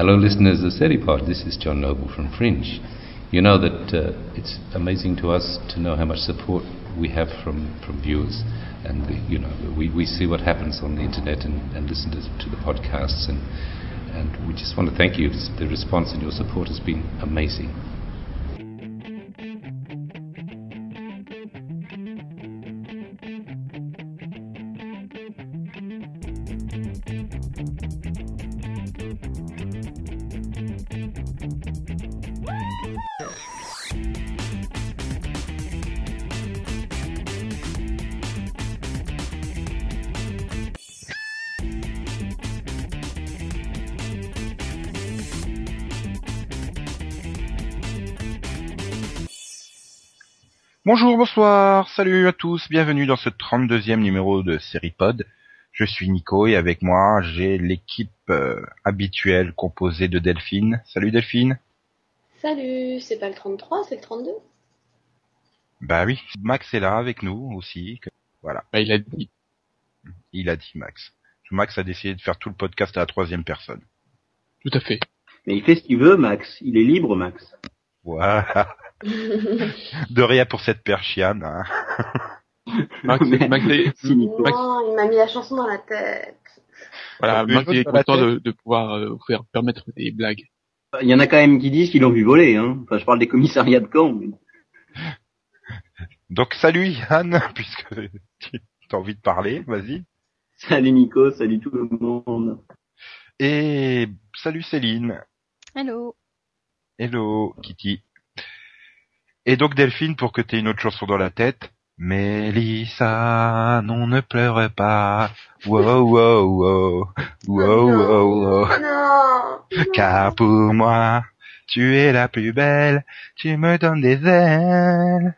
Hello, listeners of the Seripod. This is John Noble from Fringe. You know that uh, it's amazing to us to know how much support we have from, from viewers. And, we, you know, we, we see what happens on the internet and, and listen to, to the podcasts. And, and we just want to thank you. The response and your support has been amazing. Bonjour, bonsoir, salut à tous, bienvenue dans ce 32e numéro de Seripod. Je suis Nico et avec moi j'ai l'équipe euh, habituelle composée de Delphine. Salut Delphine. Salut, c'est pas le 33, c'est le 32 Bah oui, Max est là avec nous aussi. que- Voilà, Bah, il a dit. il a dit Max. Max a décidé de faire tout le podcast à la troisième personne. Tout à fait. Mais il fait ce qu'il veut, Max. Il est libre, Max. Voilà, de rien pour cette perchiane. Hein. Max, Max. Max- Non, il m'a mis la chanson dans la tête. voilà, Max est content de, de pouvoir euh, vous faire permettre des blagues. Il y en a quand même qui disent qu'ils l'ont vu voler, hein. Enfin, je parle des commissariats de camp. mais- Donc salut Yann, puisque tu as envie de parler, vas-y. Salut Nico, salut tout le monde. Et salut Céline. Hello. Hello Kitty. Et donc Delphine, pour que tu aies une autre chanson dans la tête. Mélissa, non ne pleure pas. Wow, wow, wow. Wow, wow, wow. Car pour moi, tu es la plus belle. Tu me donnes des ailes.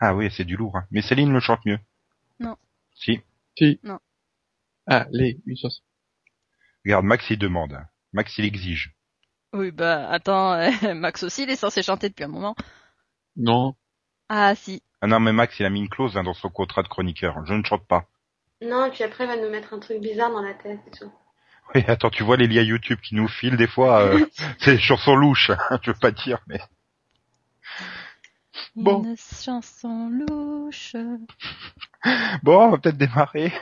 Ah oui, c'est du lourd. hein. Mais Céline le chante mieux. Non. Si. Si. Non. Allez, une chanson. Regarde, Max il demande. Max il exige. Oui, bah attends, euh, Max aussi, il est censé chanter depuis un moment. Non. Ah si. Ah non, mais Max il a mis une clause hein, dans son contrat de chroniqueur. Je ne chante pas. Non, et puis après, il va nous mettre un truc bizarre dans la tête et tout. Oui, attends, tu vois les liens YouTube qui nous filent des fois, euh, c'est des chansons louches, hein, je veux pas dire, mais Bon. Une chanson louche. bon, on va peut-être démarrer.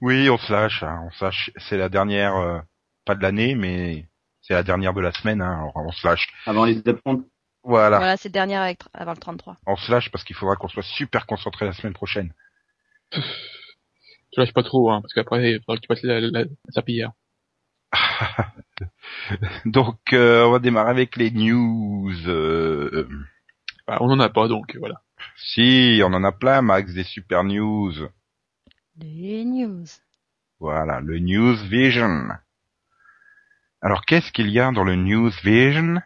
Oui, on se lâche, hein, on se lâche. C'est la dernière, euh, pas de l'année, mais c'est la dernière de la semaine, hein, alors on se lâche. Avant les upfronts. Voilà, Voilà, c'est dernière avec, avant le 33. on se lâche parce qu'il faudra qu'on soit super concentré la semaine prochaine. Tu lâches pas trop, hein, parce qu'après, il faudra que tu passes la, la, la. Donc, euh, on va démarrer avec les news. euh, Bah, on en a pas, donc voilà. si, on en a plein, Max, des super news. Les news. Voilà, le News Vision. Alors, qu'est-ce qu'il y a dans le News Vision?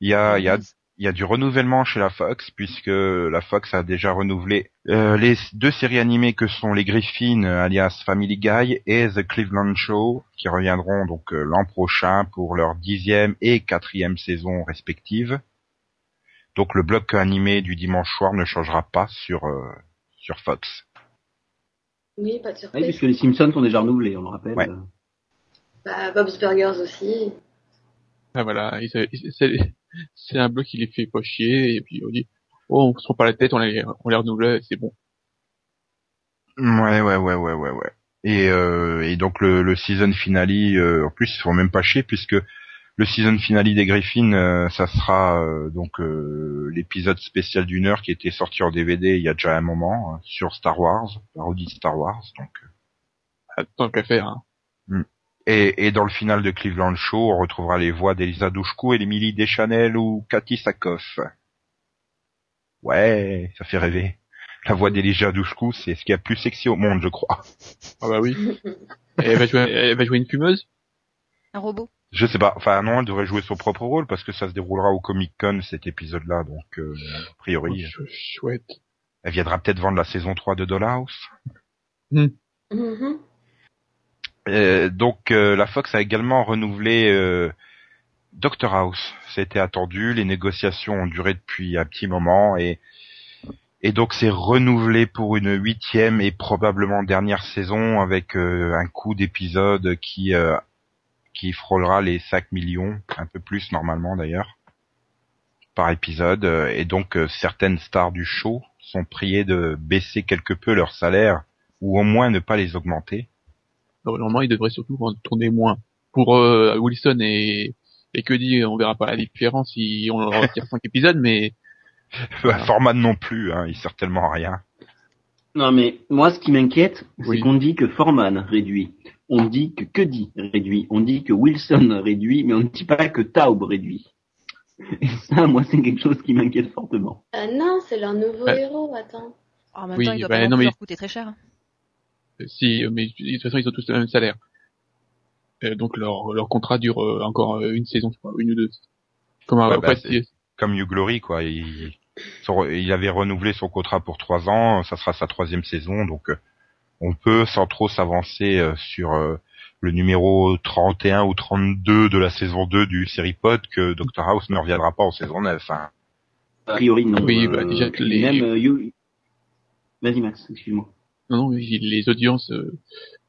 Il y a, il y a, il y a du renouvellement chez la Fox, puisque la Fox a déjà renouvelé euh, les deux séries animées que sont les Griffins, euh, alias Family Guy, et The Cleveland Show, qui reviendront donc euh, l'an prochain pour leur dixième et quatrième saison respectives. Donc le bloc animé du dimanche soir ne changera pas sur euh, sur Fox. Oui, pas de Oui, surprise. puisque les Simpsons sont déjà renouvelés, on le rappelle. Ouais. Bah, Bob's Burgers aussi. Ah, voilà, c'est c'est un bloc qui les fait pas chier, et puis on dit, oh, on se prend pas la tête, on les, on les renouvelle, c'est bon. Ouais, ouais, ouais, ouais, ouais, ouais. Et, euh, et donc le, le season finale, euh, en plus ils font même pas chier puisque le season finale des Griffins, euh, ça sera euh, donc euh, l'épisode spécial d'une heure qui était sorti en DVD il y a déjà un moment hein, sur Star Wars, parodie de Star Wars. Donc Ah, Tant qu'à faire, hein. et, et dans le final de Cleveland Show, on retrouvera les voix d'Elisa Douchkou et d'Emily Deschanel ou Cathy Sakoff. Ouais, ça fait rêver. La voix d'Elisa Douchkou, c'est ce qui est a plus sexy au monde, je crois. Ah bah oui. Et elle va jouer, elle va jouer une fumeuse? Un robot. Je sais pas. Enfin non, elle devrait jouer son propre rôle parce que ça se déroulera au Comic Con cet épisode-là, donc euh, a priori, Oh, chouette. elle viendra peut-être vendre la saison 3 de Dollhouse. Euh, donc euh, la Fox a également renouvelé euh, Doctor House. C'était attendu, les négociations ont duré depuis un petit moment et Et donc c'est renouvelé pour une huitième et probablement dernière saison avec euh, un coût d'épisode qui euh, qui frôlera les 5 millions, un peu plus normalement d'ailleurs, par épisode. Euh, Et donc euh, certaines stars du show sont priées de baisser quelque peu leur salaire ou au moins ne pas les augmenter. Normalement, il devrait surtout en tourner moins. Pour euh, Wilson et, et Cuddy, on verra pas la différence si on leur retire 5 épisodes, mais Forman non plus, hein, il sert tellement à rien. Non, mais moi, ce qui m'inquiète, c'est qu'on dit que Foreman réduit. On dit que Cuddy réduit? On dit que Wilson réduit, mais on ne dit pas que Taub réduit. Et ça, moi, c'est quelque chose qui m'inquiète fortement. Euh, non, c'est leur nouveau Ouais. héros, attends. En même Oui, temps, il doit bah, pas non mais- leur coûter très cher. euh, si, mais de toute façon, ils ont tous le même salaire. Euh, donc leur, leur contrat dure euh, encore euh, une saison, je crois, une ou deux. Comme Ouais, après, bah, Comme Hugh Glory, quoi. Il, son- il avait renouvelé son contrat pour trois ans, ça sera sa troisième saison, donc euh, on peut sans trop s'avancer euh, sur euh, le numéro 31 ou 32 de la saison 2 du série pod que Dr House ne reviendra pas en saison 9. Hein. A priori, non. Oui, bah, déjà que les- Même, euh, You- Vas-y, Max, excuse-moi. non, non, oui, les audiences euh,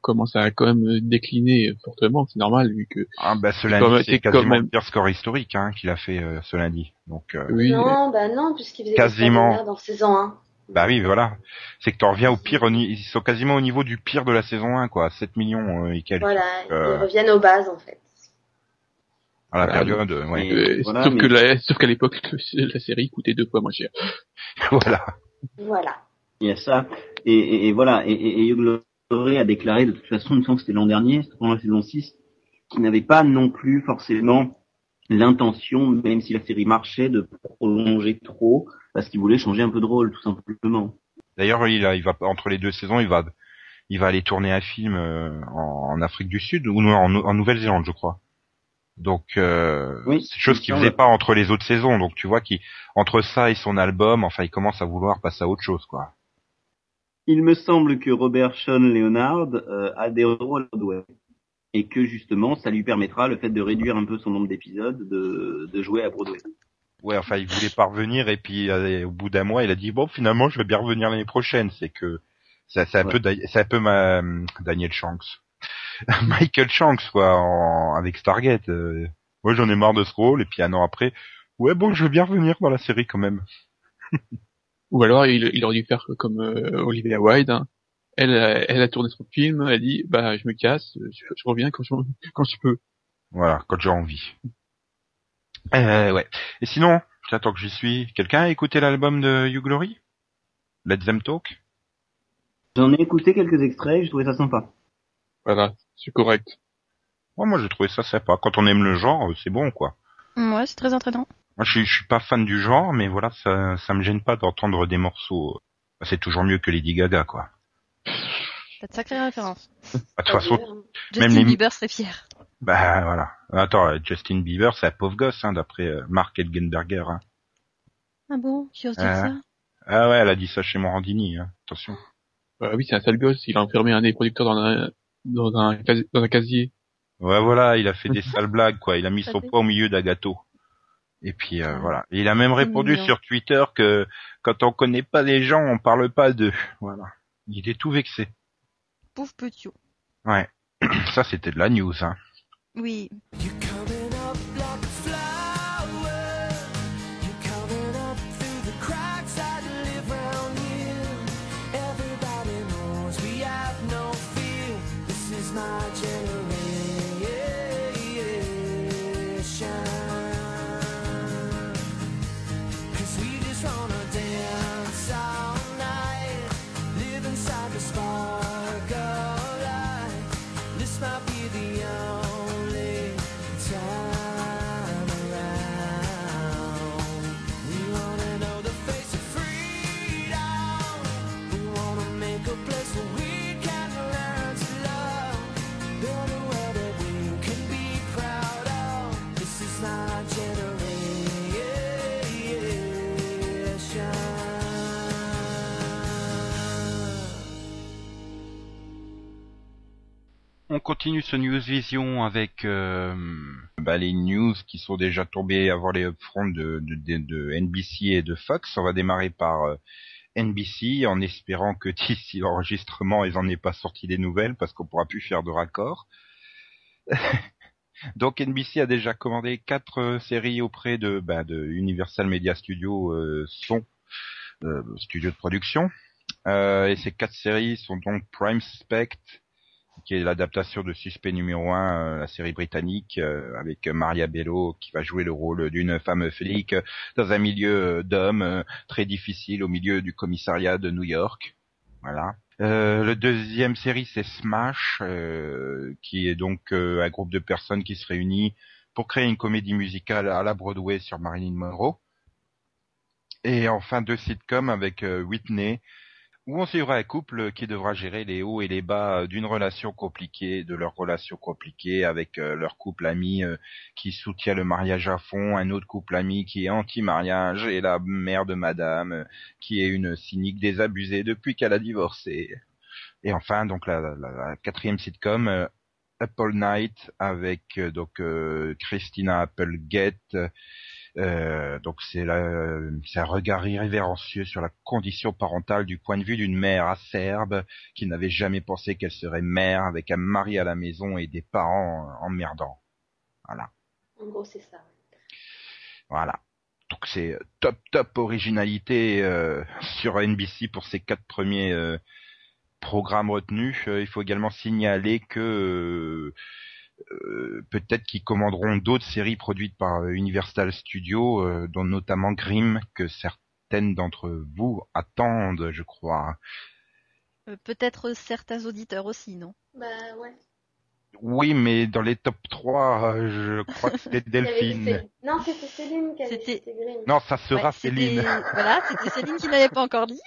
commencent à quand même euh, décliner fortement, c'est normal vu que Ah bah ce lundi, quand même- c'est c'est quand quasiment même- le pire score historique hein, qu'il a fait euh, ce lundi. Donc euh, oui, Non, bah non, puisqu'il faisait Quasiment. dans saison 1. Bah oui, voilà. C'est que t'en reviens au pire, ils sont quasiment au niveau du pire de la saison 1, quoi. 7 millions euh, et quelques Voilà, Euh. ils reviennent aux bases, en fait. à la Voilà. période. euh, ouais. Euh, voilà, sauf mais- que la, sauf qu'à l'époque la série coûtait deux fois moins cher. voilà. Voilà. Il y a ça. Et, et, et voilà. Et, et, et a déclaré, de toute façon, il me semble que c'était l'an dernier, pendant la saison 6, qu'il n'avait pas non plus forcément l'intention, même si la série marchait, de prolonger trop, parce qu'il voulait changer un peu de rôle, tout simplement. D'ailleurs, il, a- il va entre les deux saisons, il va, il va aller tourner un film euh, en, en Afrique du Sud ou en, en Nouvelle-Zélande, je crois. Donc, euh, Oui, c'est chose il qu'il faisait pas entre les autres saisons. Donc, tu vois qu'il entre ça et son album, enfin, il commence à vouloir passer à autre chose, quoi. Il me semble que Robert Sean Leonard euh, a des rôles à Broadway. Et que justement, ça lui permettra, le fait de réduire un peu son nombre d'épisodes, de, de jouer à Broadway. Ouais, enfin, il voulait pas revenir et puis euh, au bout d'un mois, il a dit bon, finalement, je vais bien revenir l'année prochaine. C'est que c'est un Ouais. peu, c'est un peu ma Daniel Shanks, Michael Shanks, quoi, en- avec Stargate. euh. Moi, j'en ai marre de ce rôle et puis un an après, ouais, bon, je veux bien revenir dans la série quand même. Ou alors il, il aurait dû faire comme euh, Olivia Wilde. hein. Elle, a- elle a tourné son film, elle a dit bah je me casse, je, je reviens quand je quand je peux. Voilà, quand j'ai envie. Euh, ouais. Et sinon, j'attends que j'y suis. Quelqu'un a écouté l'album de You Glory? Let Them Talk? J'en ai écouté quelques extraits, j'ai trouvé ça sympa. Voilà, c'est correct. Ouais, moi, j'ai trouvé ça sympa. Quand on aime le genre, c'est bon, quoi. Ouais, c'est très entraînant. Moi, je suis, je suis pas fan du genre, mais voilà, ça, ça me gêne pas d'entendre des morceaux. Bah, C'est toujours mieux que Lady Gaga, quoi. T'as de sacrées références. Bah, De toute façon. Même Justin les- Bieber serait fier. Bah voilà. Attends, euh, Justin Bieber, c'est un pauvre gosse, hein, d'après euh, Mark Elgenberger. Hein. Ah bon? Tu oses dire Euh. ça? Ah ouais, elle a dit ça chez Morandini. Hein. Attention. Bah oui, c'est un sale gosse, il a enfermé un des producteurs dans un dans un, casi- dans un casier. Ouais, voilà, il a fait des sales blagues, quoi. Il a mis Ça son poids au milieu d'un gâteau. Et puis euh, Ah. voilà. Et il a même répondu mignon. sur Twitter que quand on connaît pas les gens, on parle pas d'eux. Voilà. Il était tout vexé. Pauvre petit. Ouais. Ça, c'était de la news, hein. Oui. On continue ce News Vision avec euh, bah, les news qui sont déjà tombées avant les upfronts de, de, de, NBC et de Fox. On va démarrer par euh, NBC en espérant que d'ici l'enregistrement, ils en aient pas sorti des nouvelles parce qu'on pourra plus faire de raccord. Donc NBC a déjà commandé quatre euh, séries auprès de, bah, de Universal Media Studio euh, son studio de production. Et ces quatre séries sont donc Prime Suspect, qui est l'adaptation de Suspect numéro 1, la série britannique, euh, avec Maria Bello qui va jouer le rôle d'une femme flic dans un milieu d'hommes euh, très difficile au milieu du commissariat de New York. Voilà. Euh, le deuxième série c'est Smash, euh, qui est donc euh, un groupe de personnes qui se réunit pour créer une comédie musicale à la Broadway sur Marilyn Monroe. Et enfin deux sitcoms avec euh, Whitney, où on suivra un couple qui devra gérer les hauts et les bas euh, d'une relation compliquée, de leur relation compliquée avec euh, leur couple ami euh, qui soutient le mariage à fond, un autre couple ami qui est anti-mariage et la mère de madame qui est une cynique désabusée depuis qu'elle a divorcé. Et enfin donc la, la- quatrième sitcom Apple Night avec donc Christina Applegate euh, donc c'est un regard irrévérencieux sur la condition parentale du point de vue d'une mère acerbe qui n'avait jamais pensé qu'elle serait mère avec un mari à la maison et des parents emmerdants. Voilà, En gros, c'est ça. voilà. Donc c'est euh, top top originalité euh, sur NBC pour ces quatre premiers euh, programmes retenus. Euh, il faut également signaler que euh, peut-être qu'ils commanderont d'autres séries produites par euh, Universal Studios, euh, dont notamment Grimm, que certaines d'entre vous attendent, je crois. Euh, Peut-être certains auditeurs aussi, non? Bah ouais. Oui, mais dans les top 3, euh, je crois que c'était Delphine. Non, c'était Céline qui avait C'était-. Non, ça sera Ouais, Céline. Voilà, c'était Céline qui n'avait pas encore dit.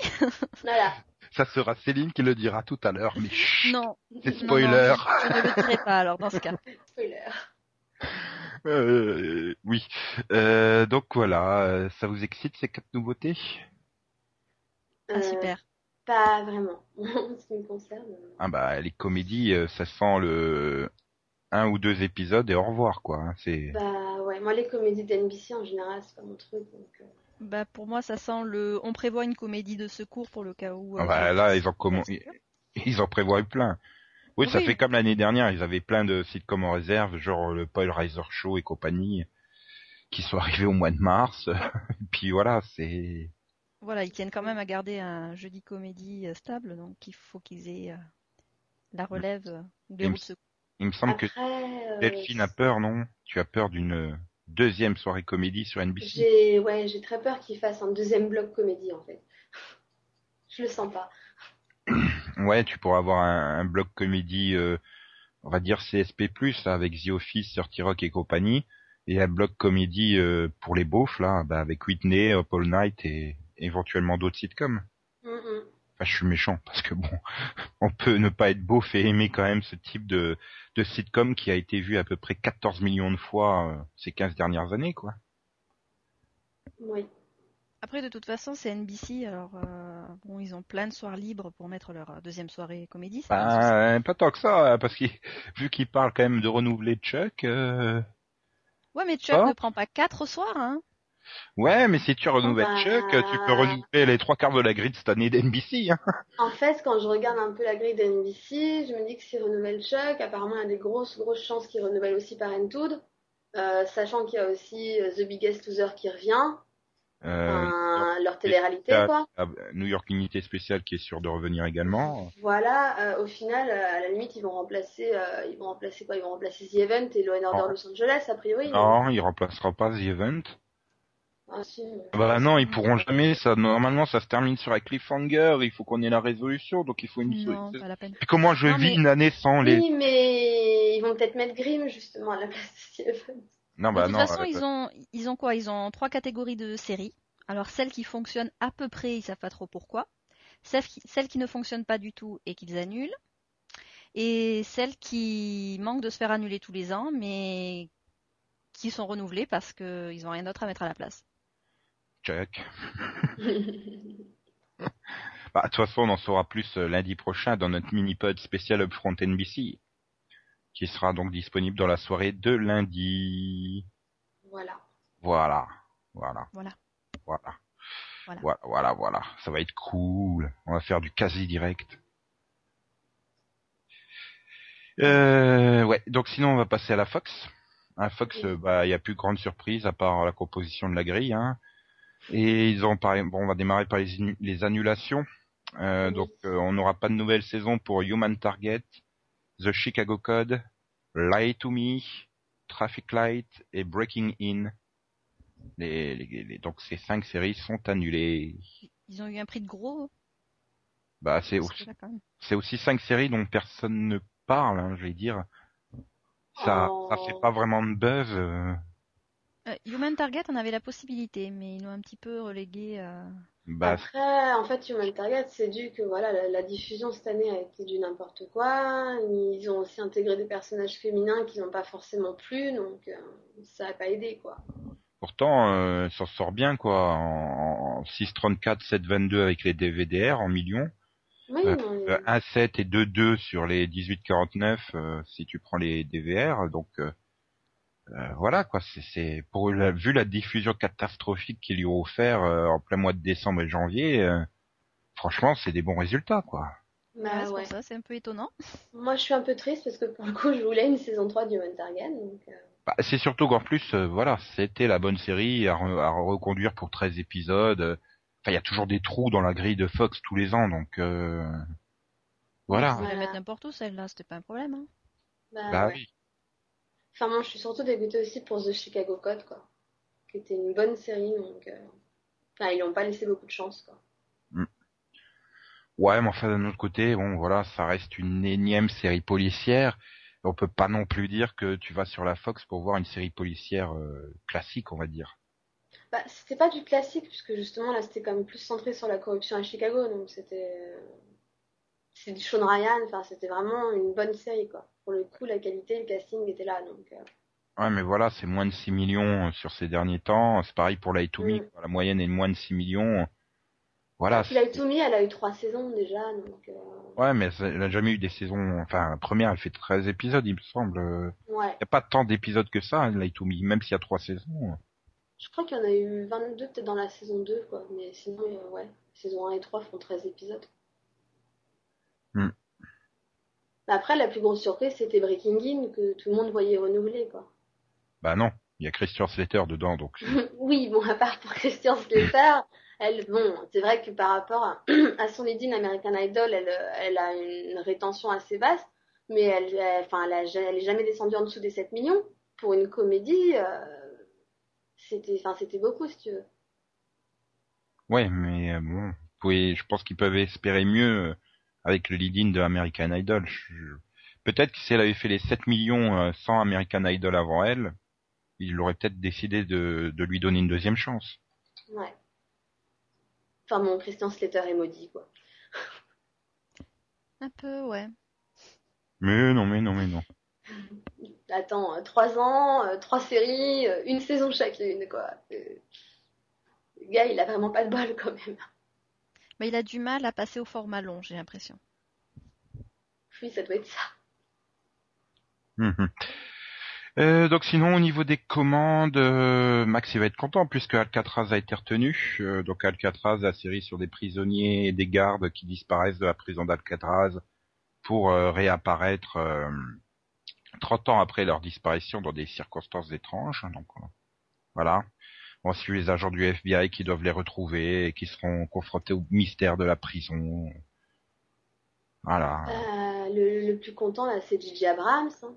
Voilà. Ça sera Céline qui le dira tout à l'heure, mais chut, Non. c'est non, spoiler. non, je, je ne le dirai pas alors dans ce cas. Spoiler. Euh, oui. Euh, donc voilà, euh, ça vous excite ces quatre nouveautés? Ah Euh, super. Pas vraiment. En ce qui me concerne. euh, Ah bah les comédies, ça sent le un ou deux épisodes et au revoir quoi. hein, C'est Bah ouais, moi les comédies d'NBC en général, c'est pas mon truc. Donc, euh, Bah pour moi ça sent le. On prévoit une comédie de secours pour le cas où. Ah euh, bah, là ils en comment ils en prévoient plein. Oui, ça fait comme l'année dernière, ils avaient plein de sitcoms en réserve, genre le Paul Reiser Show et compagnie, qui sont arrivés au mois de mars. et puis voilà, c'est Voilà, ils tiennent quand même à garder un jeudi comédie euh, stable, donc il faut qu'ils aient euh, la relève Il me de secours. Il me semble que Après, euh, Delphine a peur, non? Tu as peur d'une deuxième soirée comédie sur NBC j'ai ouais, j'ai très peur qu'ils fassent un deuxième bloc comédie en fait. Je le sens pas. Ouais, tu pourras avoir un, un bloc comédie, euh, on va dire CSP+, avec The Office, 30 Rock et compagnie, et un bloc comédie euh, pour les beaufs, là, bah, avec Whitney, Up All Night et éventuellement d'autres sitcoms. Mm, mm. Je suis méchant, parce que bon, on peut ne pas être beauf et aimer quand même ce type de, de sitcom qui a été vu à peu près 14 millions de fois euh, ces 15 dernières années, quoi. Oui. Après de toute façon c'est NBC, alors euh, bon ils ont plein de soirs libres pour mettre leur euh, deuxième soirée comédie. Bah, pas tant que ça, parce que vu qu'ils parlent quand même de renouveler Chuck, euh, Ouais mais Chuck ne prend pas quatre soirs, hein. Ouais, mais si tu renouvelles bah. Chuck, tu peux renouveler les trois quarts de la grille de cette année d'NBC. Hein. En fait, quand je regarde un peu la grille d'NBC, je me dis que s'ils renouvellent Chuck, apparemment il y a des grosses grosses chances qu'ils renouvellent aussi Parenthood, euh, sachant qu'il y a aussi euh, The Biggest Loser qui revient, Euh, enfin, leur télé-réalité ah, quoi. New York Unité Spéciale qui est sûr de revenir également. Voilà, euh, au final, euh, à la limite, ils vont remplacer, ils vont remplacer quoi? Ils vont remplacer The Event et Law Order Non. Los Angeles, a priori. Non, il remplacera pas The Event. Ah, Bah non, ils pourront jamais. Ça, normalement, ça se termine sur un cliffhanger. Il faut qu'on ait la résolution, donc il faut une. Non, pas la peine. Et comment je Non, vis mais- une année sans les Oui, mais ils vont peut-être mettre Grimm justement à la place de. Non, de bah toute non. façon ils ont ils ont quoi? Ils ont trois catégories de séries. Alors celles qui fonctionnent à peu près, ils savent pas trop pourquoi. Celles qui, celles qui ne fonctionnent pas du tout et qu'ils annulent. Et celles qui manquent de se faire annuler tous les ans, mais qui sont renouvelées parce qu'ils ont rien d'autre à mettre à la place. Chuck. Bah, de toute façon, on en saura plus euh, lundi prochain dans notre mini-pod spécial Upfront NBC, qui sera donc disponible dans la soirée de lundi. Voilà. Voilà. Voilà. Voilà. Voilà. Voilà. Voilà, voilà, voilà. Ça va être cool. On va faire du quasi direct. Euh, ouais. Donc sinon, on va passer à la Fox. À Fox, Oui. euh, bah, il y a plus grande surprise à part la composition de la grille. Hein. Et ils ont par... bon, on va démarrer par les, annulations. Euh, Oui. Donc, euh, on n'aura pas de nouvelle saison pour Human Target, The Chicago Code, Lie to Me, Traffic Light et Breaking In. Les, les- les- donc ces cinq séries sont annulées. Ils ont eu un prix de gros. Bah c'est aussi, c'est aussi cinq séries dont personne ne parle, hein, je vais dire. Ça, Oh. ça fait pas vraiment de buzz. euh. Euh, Human Target, on avait la possibilité, mais ils l'ont un petit peu relégué. euh, Bah, Après, en fait, Human Target, c'est dû que voilà, la, la diffusion cette année a été du n'importe quoi. Ils ont aussi intégré des personnages féminins qui n'ont pas forcément plu, donc euh, ça n'a pas aidé, quoi. pourtant, euh, ça sort bien quoi. En, en 634, 722 avec les DVDR en millions. Oui, Euh, non, Euh, 1,7 et 2,2 sur les 1849 euh, si tu prends les DVR. Donc euh, voilà quoi. C'est, c'est pour la, vu la diffusion catastrophique qu'ils lui ont offert euh, en plein mois de décembre et janvier. euh, franchement, c'est des bons résultats quoi. bah, ouais, c'est ouais. pour ça, c'est un peu étonnant. Moi, je suis un peu triste parce que pour le coup, je voulais une saison 3 d'Human Target, donc euh, Bah, c'est surtout qu'en plus, euh, voilà, c'était la bonne série à, re- à reconduire pour 13 épisodes. euh. Enfin, il y a toujours des trous dans la grille de Fox tous les ans, donc euh, voilà. Voilà. la mettre n'importe où, celle-là, c'était pas un problème. Hein. bah, Bah ouais. oui. Enfin, moi, je suis surtout dégoûtée aussi pour The Chicago Code, quoi. Qui était une bonne série, donc. euh, Enfin, ils n'ont pas laissé beaucoup de chance, quoi. Ouais, mais enfin d'un autre côté, bon, voilà, ça reste une énième série policière. On peut pas non plus dire que tu vas sur la Fox pour voir une série policière euh, classique, on va dire. Bah, c'était pas du classique, puisque justement, là, c'était quand même plus centré sur la corruption à Chicago, donc c'était. euh, C'est du Sean Ryan, enfin, c'était vraiment une bonne série, quoi. Pour le coup, la qualité, le casting était là, donc. euh, Ouais, mais voilà, c'est moins de 6 millions euh, sur ces derniers temps. C'est pareil pour Me, Mm. La moyenne est de moins de 6 millions. Voilà. Me, elle a eu trois saisons déjà, donc. euh, Ouais, mais elle a jamais eu des saisons. Enfin, la première, elle fait 13 épisodes, il me semble. Il Ouais. y a pas tant d'épisodes que ça, hein, Me, même s'il y a trois saisons. Je crois qu'il y en a eu 22 peut-être dans la saison 2, quoi. Mais sinon, euh, ouais. Saison 1 et 3 font 13 épisodes. Hmm. Mais Après, la plus grosse surprise, c'était Breaking In, que tout le monde voyait renouveler, quoi. Bah non, il y a Christian Slater dedans, donc. oui, bon, à part pour Christian Slater, elle, bon, c'est vrai que par rapport à, à son lead-in American Idol, elle, elle a une rétention assez vaste, mais elle, elle- enfin, elle, a elle est jamais descendue en dessous des 7 millions. Pour une comédie, euh, c'était, enfin, c'était beaucoup, si tu veux. Ouais, mais euh, bon, vous pouvez, je pense qu'ils peuvent espérer mieux euh, avec le lead-in de American Idol. Je- Peut-être que si elle avait fait les 7 millions euh, sans American Idol avant elle, il aurait peut-être décidé de, de lui donner une deuxième chance. Ouais. Enfin, mon Christian Slater est maudit, quoi. Un peu, ouais. Mais non, mais non, mais non. Attends, euh, trois ans, euh, trois séries, une saison chacune, quoi. Le gars, il a vraiment pas de bol, quand même. Mais il a du mal à passer au format long, j'ai l'impression. Oui, ça doit être ça. Mhm. Euh, donc sinon au niveau des commandes, euh, Max il va être content puisque Alcatraz a été retenu. Euh, donc Alcatraz, la série sur des prisonniers et des gardes qui disparaissent de la prison d'Alcatraz pour euh, réapparaître euh, 30 ans après leur disparition dans des circonstances étranges. Donc euh, voilà. On suit les agents du FBI qui doivent les retrouver et qui seront confrontés au mystère de la prison. Voilà. Euh, le, le plus content, là, c'est Gigi Abrams. hein.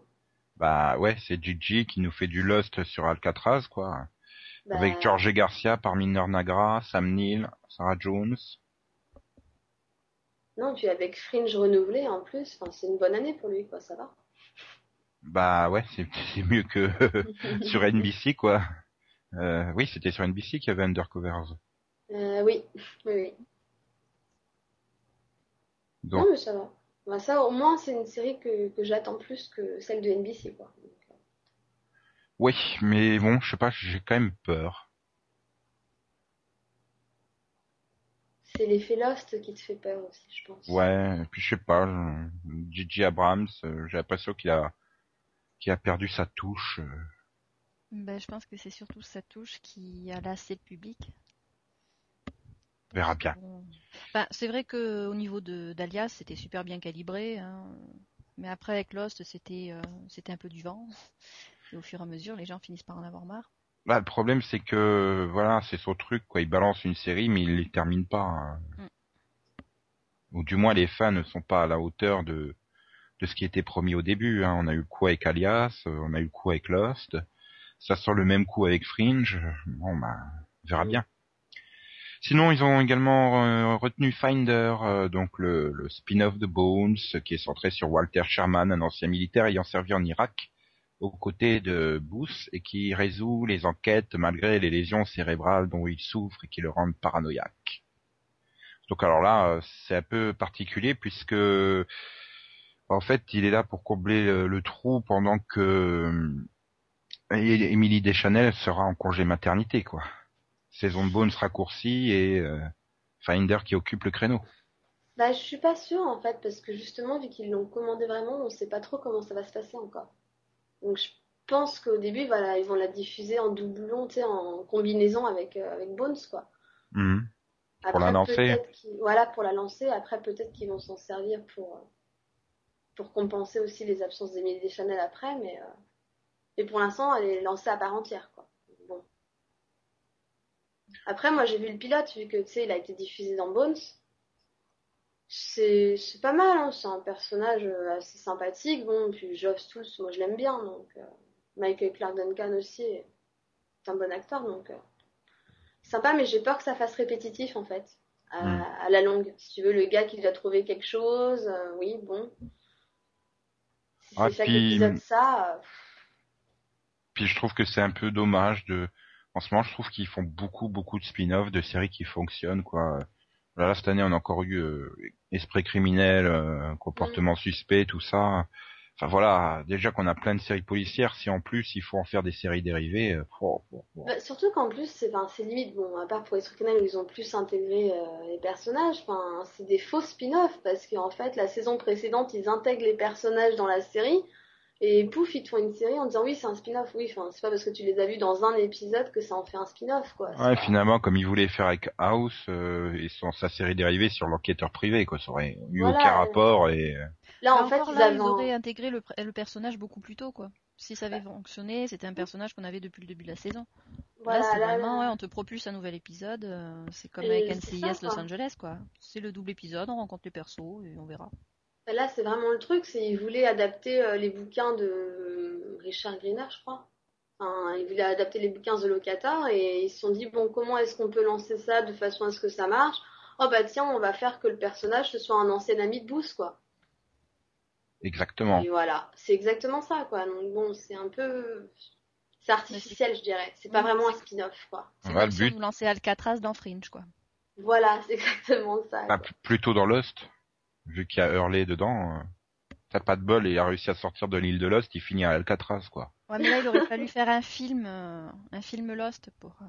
Bah ouais, c'est Gigi qui nous fait du Lost sur Alcatraz, quoi. Bah, Avec George Garcia, parmi Nagra, Sam Neill, Sarah Jones. Non, puis avec Fringe renouvelé, en plus. Enfin, c'est une bonne année pour lui, quoi, ça va. Bah ouais, c'est mieux que sur NBC, quoi. Euh, oui, c'était sur NBC qu'il y avait Undercovers. Euh, oui, oui, oui. Donc, Non, mais ça va. Bah, ça, au moins, c'est une série que, que j'attends plus que celle de NBC, quoi. Euh, oui, mais bon, je sais pas, j'ai quand même peur. C'est l'effet Lost qui te fait peur aussi, je pense. Ouais, et puis je sais pas, Gigi Abrams, euh, j'ai l'impression qu'il a qu'il a perdu sa touche. Ben, je pense que c'est surtout sa touche qui a lassé le public. On verra bien. Enfin, c'est vrai que au niveau de d'Alias, c'était super bien calibré, hein. mais après avec Lost, c'était euh, c'était un peu du vent. Et au fur et à mesure, les gens finissent par en avoir marre. Bah, le problème, c'est que, voilà, c'est son truc, quoi. Il balance une série, mais il les termine pas. hein. Mm. Ou du moins, les fans ne sont pas à la hauteur de, de ce qui était promis au début. Hein. On a eu le coup avec Alias, euh, on a eu le coup avec Lost. Ça sort le même coup avec Fringe. Bon, bah, on verra bien. Sinon, ils ont également euh, retenu Finder, euh, donc le, le spin-off de Bones, qui est centré sur Walter Sherman, un ancien militaire ayant servi en Irak aux côtés de Booth et qui résout les enquêtes malgré les lésions cérébrales dont il souffre et qui le rendent paranoïaque. Donc alors là, euh, c'est un peu particulier puisque en fait, il est là pour combler le, le trou pendant que euh, Emily Deschanel sera en congé maternité, quoi. Saison de Bones raccourcie et euh, Finder qui occupe le créneau. Bah, je suis pas sûre en fait, parce que justement, vu qu'ils l'ont commandé vraiment, on sait pas trop comment ça va se passer encore. Donc je pense qu'au début, voilà, ils vont la diffuser en doublon, tu sais, en combinaison avec, euh, avec Bones, quoi. Après, la lancer. peut-être qu'ils- Voilà, pour la lancer. Après, peut-être qu'ils vont s'en servir pour, euh, pour compenser aussi les absences d'Emily Deschanel après, mais, euh, mais pour l'instant, elle est lancée à part entière, quoi. Bon. Après, moi, j'ai vu le pilote, vu que, tu sais, il a été diffusé dans Bones. C'est, pas mal, hein. C'est un personnage euh, assez sympathique. Bon, puis Geoff Stools, moi, je l'aime bien, donc, euh, Michael Clark Duncan aussi est un bon acteur, donc, euh, sympa, mais j'ai peur que ça fasse répétitif, en fait. À, Mm. à la longue. Si tu veux, le gars qui doit trouver quelque chose, euh, oui, bon. Si Ah, c'est chaque puis- épisode ça, Puis je trouve que c'est un peu dommage de. En ce moment, je trouve qu'ils font beaucoup, beaucoup de spin-off, de séries qui fonctionnent, quoi. Là, cette année, on a encore eu euh, Esprit criminel, euh, Comportement suspect, tout ça. Enfin voilà, déjà qu'on a plein de séries policières, si en plus il faut en faire des séries dérivées, euh, oh, oh, oh. Bah, surtout qu'en plus, c'est c'est limite, bon, à part pour les trucs où ils ont plus intégré euh, les personnages, enfin, c'est des faux spin-offs, parce qu'en fait, la saison précédente, ils intègrent les personnages dans la série, et pouf, ils te font une série en disant oui, c'est un spin-off, oui, enfin, c'est pas parce que tu les as vus dans un épisode que ça en fait un spin-off, quoi. Ouais, pas- finalement, comme il voulait faire avec House euh, et son, sa série dérivée sur l'enquêteur privé, quoi, ça aurait eu Voilà, aucun rapport et euh, Là, en fait, ils là, avaient ils auraient intégré le, pr- le personnage beaucoup plus tôt, quoi. Si ça avait fonctionné, c'était un personnage qu'on avait depuis le début de la saison. voilà, là, c'est là, vraiment, là. ouais, on te propulse un nouvel épisode. euh, c'est comme Et avec NCIS ça, Los. Angeles, quoi. C'est le double épisode, on rencontre les persos et on verra. Là, c'est vraiment le truc, c'est ils voulaient adapter euh, les bouquins de Richard Greener, je crois. Enfin, ils voulaient adapter les bouquins de Locator et ils se sont dit bon, comment est-ce qu'on peut lancer ça de façon à ce que ça marche? Oh bah tiens, on va faire que le personnage ce soit un ancien ami de Booth, quoi. exactement. Et voilà, c'est exactement ça, quoi. Donc bon, c'est un peu, c'est artificiel, je dirais. C'est pas Oui, vraiment un spin-off, quoi. C'est Ouais, comme le si on but- nous lançait Alcatraz dans Fringe, quoi. Voilà, c'est exactement ça. Plutôt dans Lost, vu qu'il y a Hurley dedans. euh, T'as pas de bol et il a réussi à sortir de l'île de Lost, il finit à Alcatraz, quoi. Ouais, mais là, il aurait fallu faire un film, euh, un film Lost pour, euh,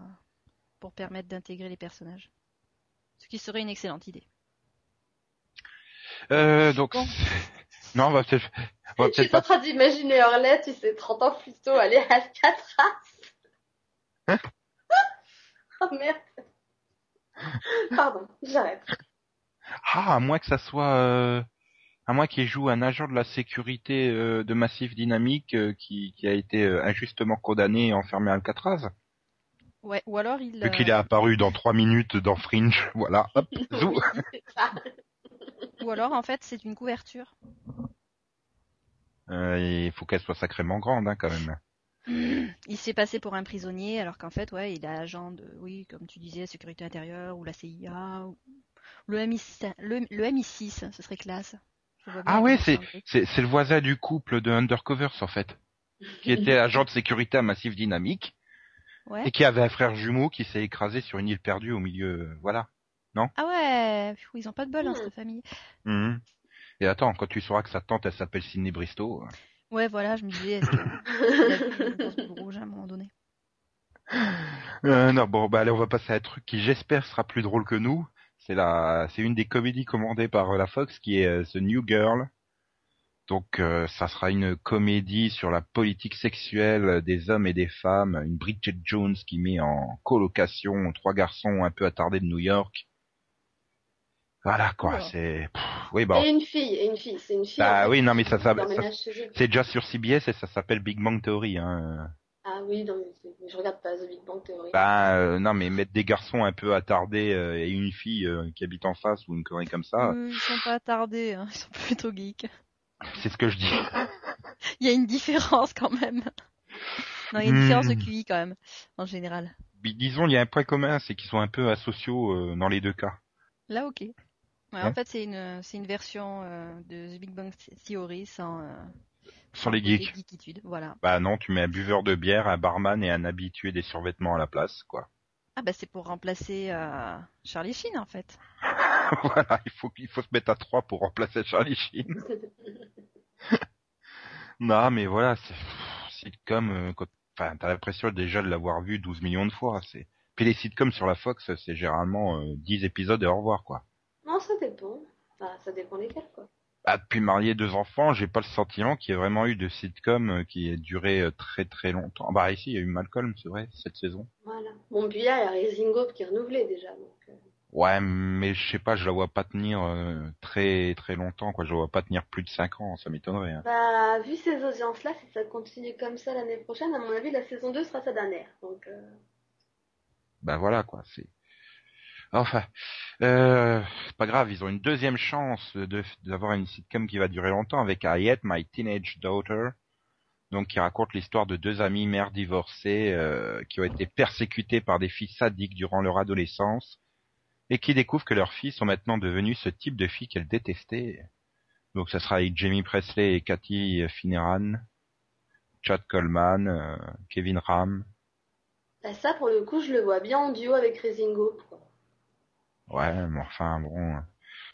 pour permettre d'intégrer les personnages. Ce qui serait une excellente idée. Euh, donc, Bon. non, on va peut-être, Je suis en train d'imaginer Hurlet, tu sais, 30 ans plus tôt, aller à Alcatraz. Hein? Oh merde. Pardon, j'arrête. Ah, à moins que ça soit, euh, à moins qu'il joue un agent de la sécurité euh, de Massif Dynamique euh, qui, qui a été euh, injustement condamné et enfermé à Alcatraz. Ouais, ou alors il. Vu qu'il est apparu dans trois minutes dans Fringe, voilà, hop, zou. Ou alors, en fait, c'est une couverture. Euh, il faut qu'elle soit sacrément grande, hein, quand même. Il s'est passé pour un prisonnier, alors qu'en fait, ouais, il est agent de, oui, comme tu disais, sécurité intérieure, ou la CIA, ou le MI6, le, le MI6, ce serait classe. Ah ouais, c'est, le voisin du couple de Undercovers, en fait, qui était agent de sécurité à Massif Dynamique Ouais. et qui avait un frère jumeau qui s'est écrasé sur une île perdue au milieu, euh, voilà. Ah ouais, ils ont pas de bol, hein, Hmm. cette famille. Mhm. Et attends, quand tu sauras que sa tante, elle s'appelle Sydney Bristow. euh, Ouais, voilà, je me disais, est-ce rouge à un moment donné Euh, non, bon, bah allez, on va passer à un truc qui, j'espère, sera plus drôle que nous. C'est la, c'est une des comédies commandées par euh, la Fox, qui est euh, The New Girl. Donc, euh, ça sera une comédie sur la politique sexuelle des hommes et des femmes. Une Bridget Jones qui met en colocation trois garçons un peu attardés de New York. Voilà quoi, c'est... Oui, bon. Et une fille, et une fille, c'est une fille. Bah en fait, oui, non mais ça, ça, ça- c'est déjà sur CBS et ça s'appelle Big Bang Theory. Hein. Ah oui, non, mais je regarde pas The Big Bang Theory. Bah euh, non mais mettre des garçons un peu attardés euh, et une fille euh, qui habite en face ou une connerie comme ça, ils sont pas attardés, hein, ils sont plutôt geeks. c'est ce que je dis. Il y a une différence quand même. Non, il y a une différence de Hmm. QI quand même, en général. Dis- Disons, il y a un point commun, c'est qu'ils sont un peu asociaux euh, dans les deux cas. Là, ok. Ouais. En fait, c'est une, c'est une version euh, de The Big Bang Theory sans, euh, Sans les geeks. geekitude. Voilà. Bah non, tu mets un buveur de bière, un barman et un habitué des survêtements à la place, quoi. Ah bah c'est pour remplacer euh, Charlie Sheen en fait. voilà, il faut il faut se mettre à trois pour remplacer Charlie Sheen. non, mais voilà, c'est sitcom, euh, enfin, t'as l'impression déjà de l'avoir vu 12 millions de fois. C'est puis les sitcoms sur la Fox, c'est généralement euh, 10 épisodes et au revoir, quoi. Non, ça dépend. Enfin, ça dépend lesquels, quoi. Bah, depuis marié deux enfants, j'ai pas le sentiment qu'il y ait vraiment eu de sitcom euh, qui ait duré euh, très très longtemps. Bah ici, il y a eu Malcolm, c'est vrai, cette saison. Voilà. Bon, puis là, il y a Raising Hope qui est renouvelé déjà, donc... euh, Ouais, mais je sais pas, je la vois pas tenir euh, très très longtemps, quoi. Je la vois pas tenir plus de cinq ans, ça m'étonnerait. hein. Bah, vu ces audiences-là, si ça continue comme ça l'année prochaine, à mon avis, la saison 2 sera sa dernière. Donc, euh, Bah voilà, quoi. C'est enfin, euh, pas grave. Ils ont une deuxième chance de d'avoir une sitcom qui va durer longtemps avec Hate My Teenage Daughter, donc qui raconte l'histoire de deux amies mères divorcées euh, qui ont été persécutées par des filles sadiques durant leur adolescence et qui découvrent que leurs filles sont maintenant devenues ce type de filles qu'elles détestaient. Donc ça sera avec Jamie Presley et Cathy Fineran, Chad Coleman, euh, Kevin Ram. bah, ça, pour le coup, je le vois bien en duo avec Hope, quoi. Ouais, mais enfin bon,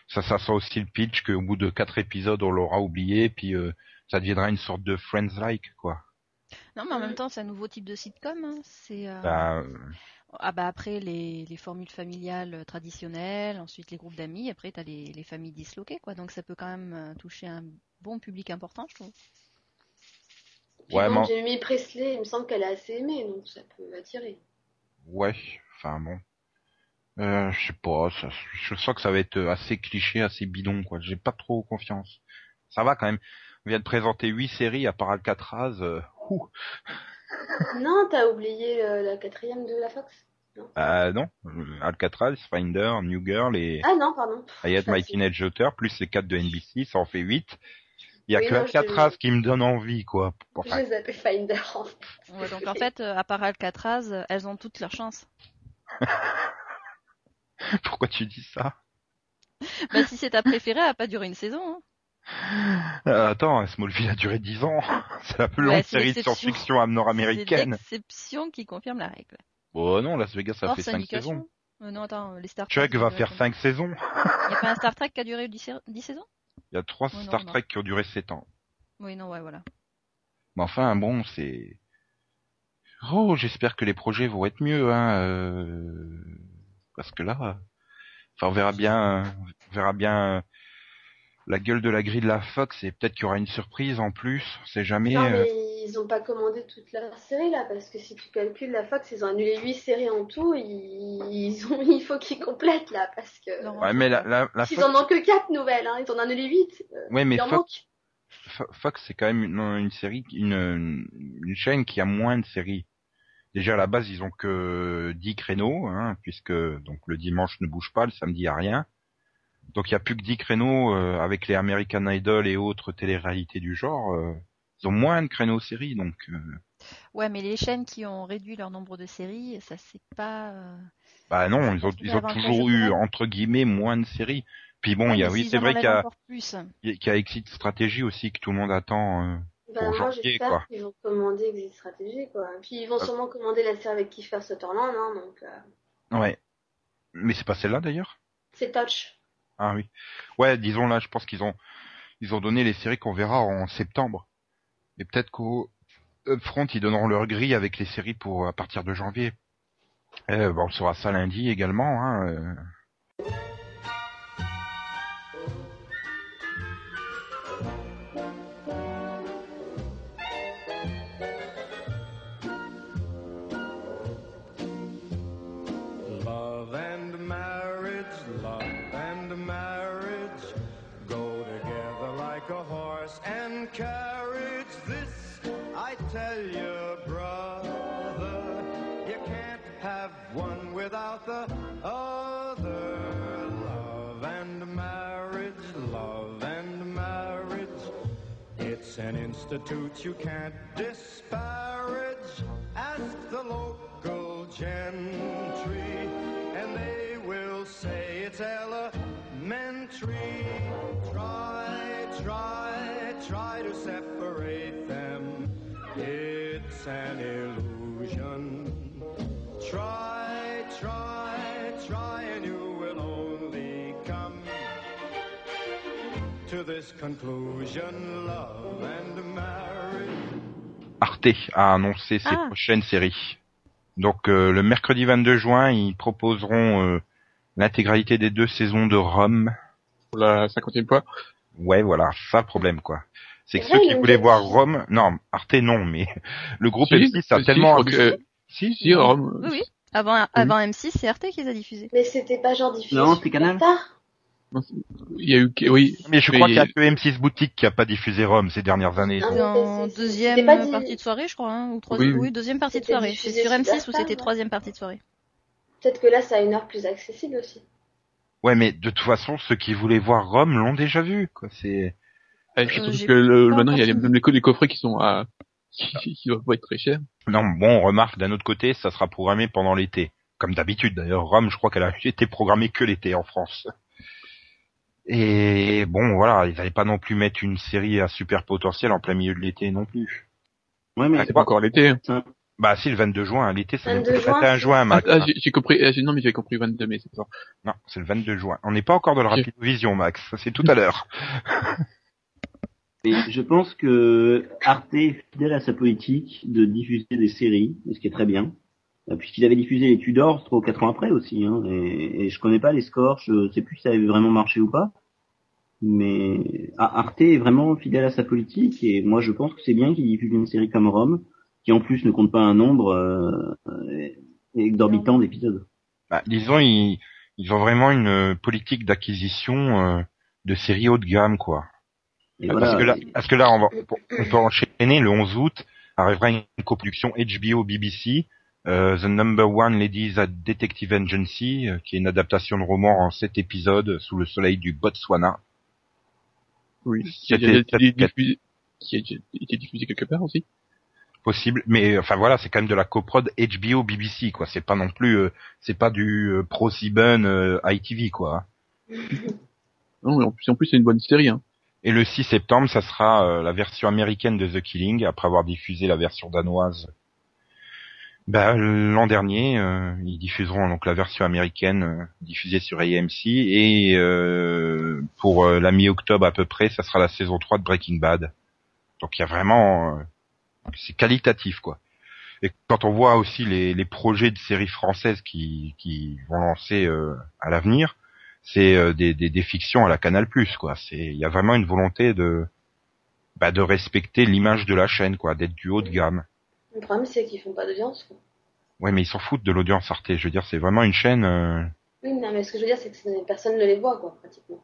ça, ça sent aussi le pitch qu'au bout de quatre épisodes, on l'aura oublié, puis euh, ça deviendra une sorte de Friends-like, quoi. Non mais en même temps c'est un nouveau type de sitcom. hein. C'est euh, Bah, euh, ah bah après les, les formules familiales traditionnelles, ensuite les groupes d'amis, après t'as les, les familles disloquées quoi. Donc ça peut quand même euh, toucher un bon public important je trouve. Ouais, bon, mais- Jamie Presley, il me semble qu'elle est assez aimée, donc ça peut attirer. ouais, enfin bon. Euh, je sais pas, ça, je sens que ça va être assez cliché, assez bidon, quoi. J'ai pas trop confiance. Ça va quand même. On vient de présenter huit séries à part Alcatraz. Euh, ouh. non, t'as oublié euh, la quatrième de la Fox Euh, non, Euh, Alcatraz, Finder, New Girl et Ah non, pardon. I My. Teenage Daughter, plus les quatre de NBC, ça en fait huit. Il y a Oui, que non, Alcatraz qui me donne envie, quoi. Enfin, Je les appelle Finder. en fait. Ouais, donc en fait euh, à part Alcatraz, euh, elles ont toutes leurs chances. pourquoi tu dis ça? Bah si c'est ta préférée, elle a pas duré une saison. hein. Euh, Attends, Smallville a duré dix ans. C'est la plus longue c'est série de science-fiction C'est nord-américaine. l'exception qui confirme la règle. Bon, non, Las Vegas, ça Hors fait cinq syndication. saisons. Euh, non attends, les Star Trek, va faire durait cinq saisons. combien Il y a pas un Star Trek qui a duré 10, sais- 10 saisons? Il y a trois Ouais, non, Star non. Trek qui ont duré sept ans. Oui non ouais voilà. Mais enfin, bon, c'est... Oh, j'espère que les projets vont être mieux, hein. euh, Parce que là, enfin, on verra bien, on verra bien euh, la gueule de la grille de la Fox et peut-être qu'il y aura une surprise en plus. On sait jamais. Non, euh, mais ils ont pas commandé toute la série là, parce que si tu calcules la Fox, ils ont annulé 8 séries en tout, ils, ont, il faut qu'ils complètent là, parce que. Non. Ouais, mais la, la, la Ils Fox, en ont que 4 nouvelles, hein, ils en ont annulé 8. Euh, ouais, mais Fox, Fox, c'est quand même une, une série, une, une chaîne qui a moins de séries. Déjà à la base, ils ont que 10 créneaux, hein, puisque donc le dimanche ne bouge pas, le samedi a rien. Donc il y a plus que 10 créneaux euh, avec les American Idol et autres téléréalités du genre. euh, ils ont moins de créneaux séries, donc euh, Ouais mais les chaînes qui ont réduit leur nombre de séries, ça c'est pas. euh, bah non, ils ont, ils ont toujours eu entre guillemets moins de séries. Puis bon, il y a oui, c'est vrai qu'il y a, y a Exit Strategy aussi que tout le monde attend. Bah, pour moi, janvier, quoi. j'espère qu'ils vont commander Exit Strategy, quoi. Puis ils vont Ah. sûrement commander la série avec Kiefer Sutherland, hein, donc euh, Ouais. Mais c'est pas celle-là d'ailleurs? c'est Touch. Ah oui. Ouais, disons là, je pense qu'ils ont ils ont donné les séries qu'on verra en septembre. Et peut-être qu'au Upfront, ils donneront leur grille avec les séries pour à partir de janvier. Euh, bon, on saura ça lundi également. Hein, euh. An institute you can't disparage. Ask the local gentry, and they will say it's elementary. Arte a annoncé ses Ah. prochaines séries. Donc euh, le mercredi 22 juin, ils proposeront euh, l'intégralité des deux saisons de Rome. Pour la cinquantième fois? Ouais, voilà, ça le problème quoi. C'est que Ouais, ceux qui voulaient voir. Rome, non, Arte non, mais le groupe Si, M6 a si, tellement que, Si, Si, Rome. Oui, oui. Avant, avant M6, c'est RT qui les a diffusés. Mais c'était pas genre diffusé. Non, sur c'est Canal. Il y a eu, oui. Mais je Mais crois il qu'il y a que M6 Boutique qui a pas diffusé Rome ces dernières années. Ah, C'est mais en deuxième c'était pas dit- partie de soirée, je crois, hein, ou troisième. Oui, Oui, oui. deuxième partie de soirée. C'est sur sur M6 ou c'était troisième partie de soirée Peut-être que là, ça a une heure plus accessible aussi. Ouais, mais de toute façon, ceux qui voulaient voir Rome l'ont déjà vu, quoi. C'est Eh, surtout Euh, j'ai que le, maintenant il y a même les, co- les coffrets qui sont à, qui, qui doivent pas être très chers. non, bon, on remarque d'un autre côté, ça sera programmé pendant l'été, comme d'habitude. D'ailleurs, Rome, je crois qu'elle a été programmée que l'été en France. Et bon, voilà, ils n'allaient pas non plus mettre une série à super potentiel en plein milieu de l'été non plus. Ouais, mais Ah, C'est pas encore l'été. hein. Bah si, le 22 juin, l'été, c'est le 22 juin, 21 juin, Max. ah, j'ai j'ai compris. ah, j'ai- non mais j'ai compris 22 mai, c'est ça. Non, c'est le 22 juin. On n'est pas encore dans le Ok. Rapid Vision, Max. Ça, C'est tout à l'heure. Et je pense que Arte est fidèle à sa politique de diffuser des séries, ce qui est très bien. Euh, Puisqu'il avait diffusé les Tudors trois ou quatre ans après aussi, hein, et, et je connais pas les scores, je sais plus si ça avait vraiment marché ou pas. Mais ah, Arte est vraiment fidèle à sa politique, et moi je pense que c'est bien qu'il diffuse une série comme Rome, qui en plus ne compte pas un nombre euh, exorbitant d'épisodes. Bah, disons, ils, ils ont vraiment une euh, politique d'acquisition euh, de séries haut de gamme, quoi. Et parce voilà. que là, parce que là, on, va, on peut enchaîner. Le 11 août arrivera une coproduction HBO BBC, euh, The Number One Ladies at Detective Agency, euh, qui est une adaptation de roman en sept épisodes sous le soleil du Botswana. Oui. Qui a été diffusé, qui a été diffusé quelque part aussi. Possible, mais enfin voilà, c'est quand même de la coprod HBO BBC, quoi. C'est pas non plus, euh, c'est pas du euh, Pro Sieben euh, ITV, quoi. Non, mais en plus, en plus c'est une bonne série. Hein. Et le 6 septembre, ça sera euh, la version américaine de The Killing, après avoir diffusé la version danoise. Bah, l'an dernier, euh, ils diffuseront donc la version américaine euh, diffusée sur AMC, et euh, pour euh, la mi-octobre à peu près, ça sera la saison 3 de Breaking Bad. Donc il y a vraiment... euh, c'est qualitatif, quoi. Et quand on voit aussi les, les projets de séries françaises qui, qui vont lancer euh, à l'avenir, c'est des, des, des fictions à la Canal quoi. C'est il y a vraiment une volonté de bah, de respecter l'image de la chaîne, quoi, d'être du haut de gamme. Le problème, c'est qu'ils font pas d'audience. quoi. Ouais, mais ils s'en foutent de l'audience Arte. Je veux dire, c'est vraiment une chaîne. euh, Oui, non, mais ce que je veux dire, c'est que personne ne les voit, quoi, pratiquement.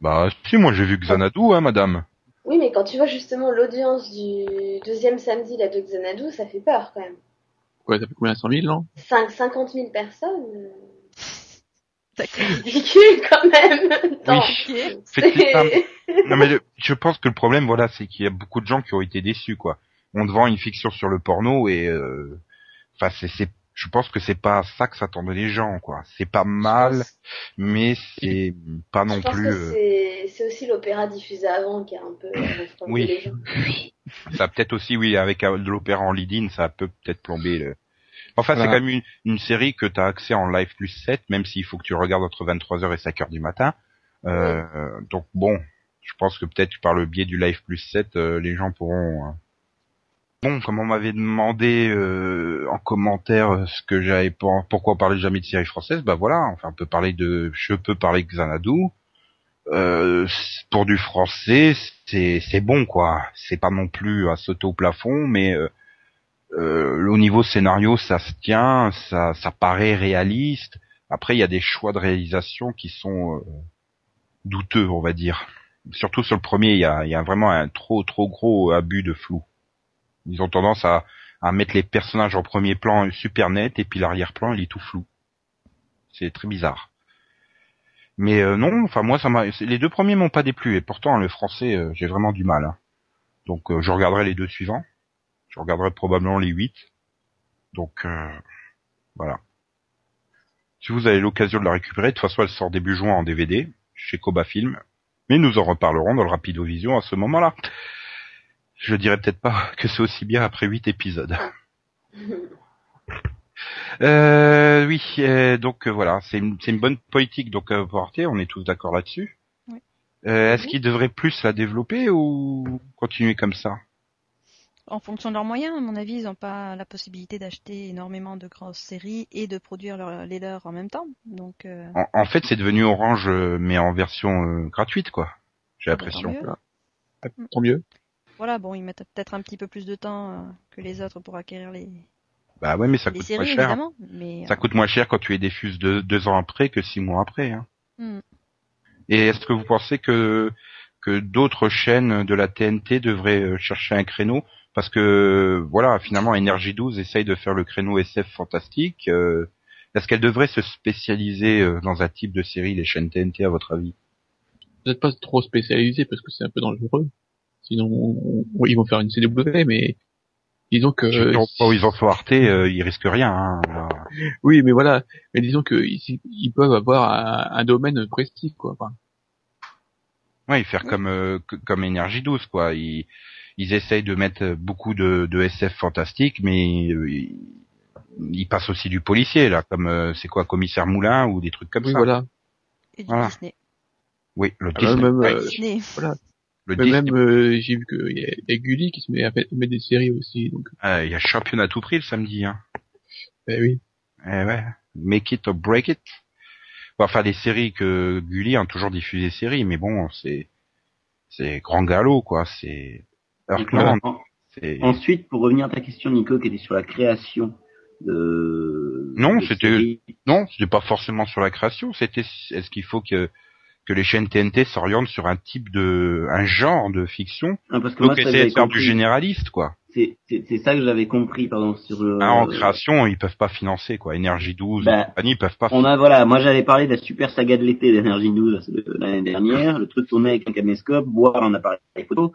Bah, si, moi j'ai vu Xanadu, hein, madame. Oui, mais quand tu vois justement l'audience du deuxième samedi là, de Xanadu, ça fait peur quand même. Ouais, ça fait combien 100 000, non? 5, 50 000 personnes, euh, c'est ridicule quand même. Non mais le- je pense que le problème, voilà, c'est qu'il y a beaucoup de gens qui ont été déçus, quoi. On te vend une fiction sur le porno et, euh, enfin, c'est, c'est, je pense que c'est pas ça que s'attendaient les gens, quoi. C'est pas mal, mais c'est pas non Je pense plus. euh, c'est aussi l'opéra diffusé avant qui a un peu refroidi Oui. les gens. Ça peut-être aussi, oui, avec euh, de l'opéra en lead-in, ça peut peut-être plomber le... Enfin, c'est quand même une, une série que tu as accès en live plus 7, même s'il faut que tu regardes entre 23h et 5h du matin. Euh, Donc bon, je pense que peut-être par le biais du live plus 7, euh, les gens pourront... Bon, comme on m'avait demandé euh, en commentaire euh, ce que j'avais pas, pourquoi parlait jamais de séries françaises, bah voilà, enfin on peut parler de, je peux parler de Xanadu. Euh, pour du français, c'est c'est bon quoi. C'est pas non plus à sauter au plafond, mais euh, euh, au niveau scénario, ça se tient, ça ça paraît réaliste. Après, il y a des choix de réalisation qui sont euh, douteux, on va dire. Surtout sur le premier, il y a, y a vraiment un trop trop gros abus de flou. Ils ont tendance à, mettre les personnages en premier plan super net et puis l'arrière-plan il est tout flou. C'est très bizarre. Mais euh, non, enfin moi ça m'a les deux premiers m'ont pas déplu et pourtant le français euh, j'ai vraiment du mal. hein. Donc euh, je regarderai les deux suivants. Je regarderai probablement les huit. Donc voilà. Si vous avez l'occasion de la récupérer, de toute façon elle sort début juin en DVD chez Koba Film. Mais nous en reparlerons dans le Rapido Vision à ce moment-là. Je dirais peut-être pas que c'est aussi bien après huit épisodes. Euh, oui, euh, donc euh, voilà, c'est une, c'est une bonne politique donc pour Arte, on est tous d'accord là-dessus. Oui. Euh, Est-ce Oui. qu'ils devraient plus la développer ou continuer comme ça? En fonction de leurs moyens, à mon avis, ils n'ont pas la possibilité d'acheter énormément de grosses séries et de produire leur- les leurs en même temps. Donc, euh, en, en fait, c'est devenu Orange, euh, mais en version euh, gratuite, quoi. J'ai Ah bah, l'impression. tant mieux. Ah, Tant mieux. Voilà, bon, ils mettent peut-être un petit peu plus de temps euh, que les autres pour acquérir les, Bah ouais, mais ça les coûte séries, moins cher. évidemment. Mais, Ça coûte moins cher quand tu les diffuses deux, deux ans après que six mois après. Hein. Hmm. Et est-ce que vous pensez que que d'autres chaînes de la TNT devraient euh, chercher un créneau? Parce que voilà, finalement, Énergie 12 essaye de faire le créneau SF fantastique. euh, est-ce qu'elle devrait se spécialiser euh, dans un type de série, les chaînes TNT, à votre avis? Peut-être pas trop spécialisé parce que c'est un peu dangereux. Sinon, on- on- ils vont faire une CW, mais disons que pas où ils en sont Arte, euh, ils risquent rien. Hein, oui, mais voilà. Mais disons que ils, ils peuvent avoir un, un domaine précis, quoi. Enfin, Ouais, faire comme euh, comme Énergie 12, quoi. Ils, ils essayent de mettre beaucoup de, de SF fantastique, mais euh, ils, ils passent aussi du policier, là, comme euh, c'est quoi, Commissaire Moulin ou des trucs comme oui, ça. voilà. et du Voilà. Disney. Oui, le Ah bah, Disney. même, Ouais, euh, Disney. Le Mais même, euh, j'ai vu qu'il y, a- il y a Gulli qui se met à mettre des séries aussi. Donc, Ah, Il y a championnat à tout prix le samedi. Hein. ben oui. Eh ouais, make it or break it. Bon, enfin, des séries que Gulli a toujours diffusé des séries, mais bon, c'est c'est grand galop, quoi. C'est on- Ensuite, pour revenir à ta question, Nico, qui était sur la création de... Non, c'était-. Non, c'était pas forcément sur la création. C'était est-ce qu'il faut que que les chaînes TNT s'orientent sur un type de un genre de fiction Ah, parce que donc moi, essayer de faire du généraliste quoi. C'est c'est- c'est ça que j'avais compris, pardon, sur le... Ah, en création, ils peuvent pas financer quoi. Énergie 12, Bah, compagnie, ils peuvent pas. On a, voilà, moi j'avais parlé de la super saga de l'été d'Energy 12 de l'année dernière, le truc tourné avec un caméscope, boire un appareil photo.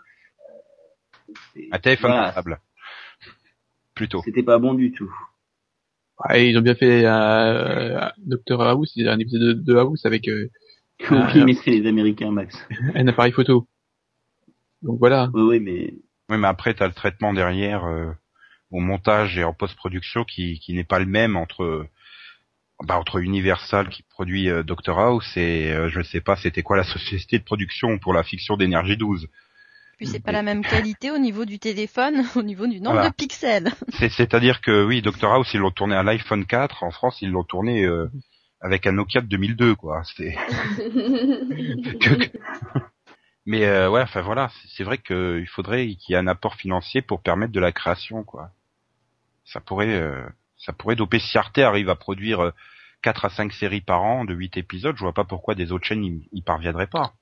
Un téléphone voilà, portable. Plutôt. C'était pas bon du tout. Ouais, ils ont bien fait euh, Doctor House, il y a un épisode de, de House avec euh, Ah, oui, mais c'est les Américains, Max. un appareil photo. Donc voilà. Oui, oui, mais Oui, mais après t'as le traitement derrière euh, au montage et en post-production qui qui n'est pas le même entre bah, entre Universal qui produit euh, Doctor House et euh, je sais pas c'était quoi la société de production pour la fiction d'énergie 12. Puis c'est pas la même qualité au niveau du téléphone, au niveau du nombre Voilà. de pixels. C'est c'est-à-dire que oui, Doctor House ils l'ont tourné à l'iPhone 4 en France, ils l'ont tourné euh, avec un Nokia de 2002 quoi. C'est Mais euh, ouais, enfin voilà, c'est- vrai qu'il faudrait qu'il y ait un apport financier pour permettre de la création, quoi. Ça pourrait, euh, ça pourrait doper. Si Arte arrive à produire euh, 4 à 5 séries par an de 8 épisodes, je vois pas pourquoi des autres chaînes y, y parviendraient pas.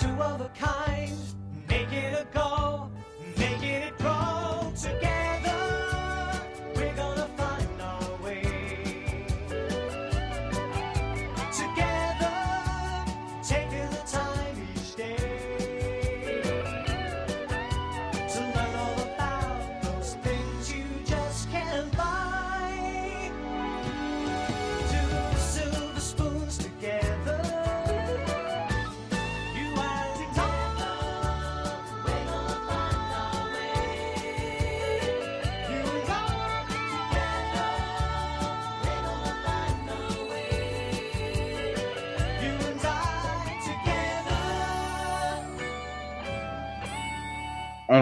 Two of a kind, make it a go,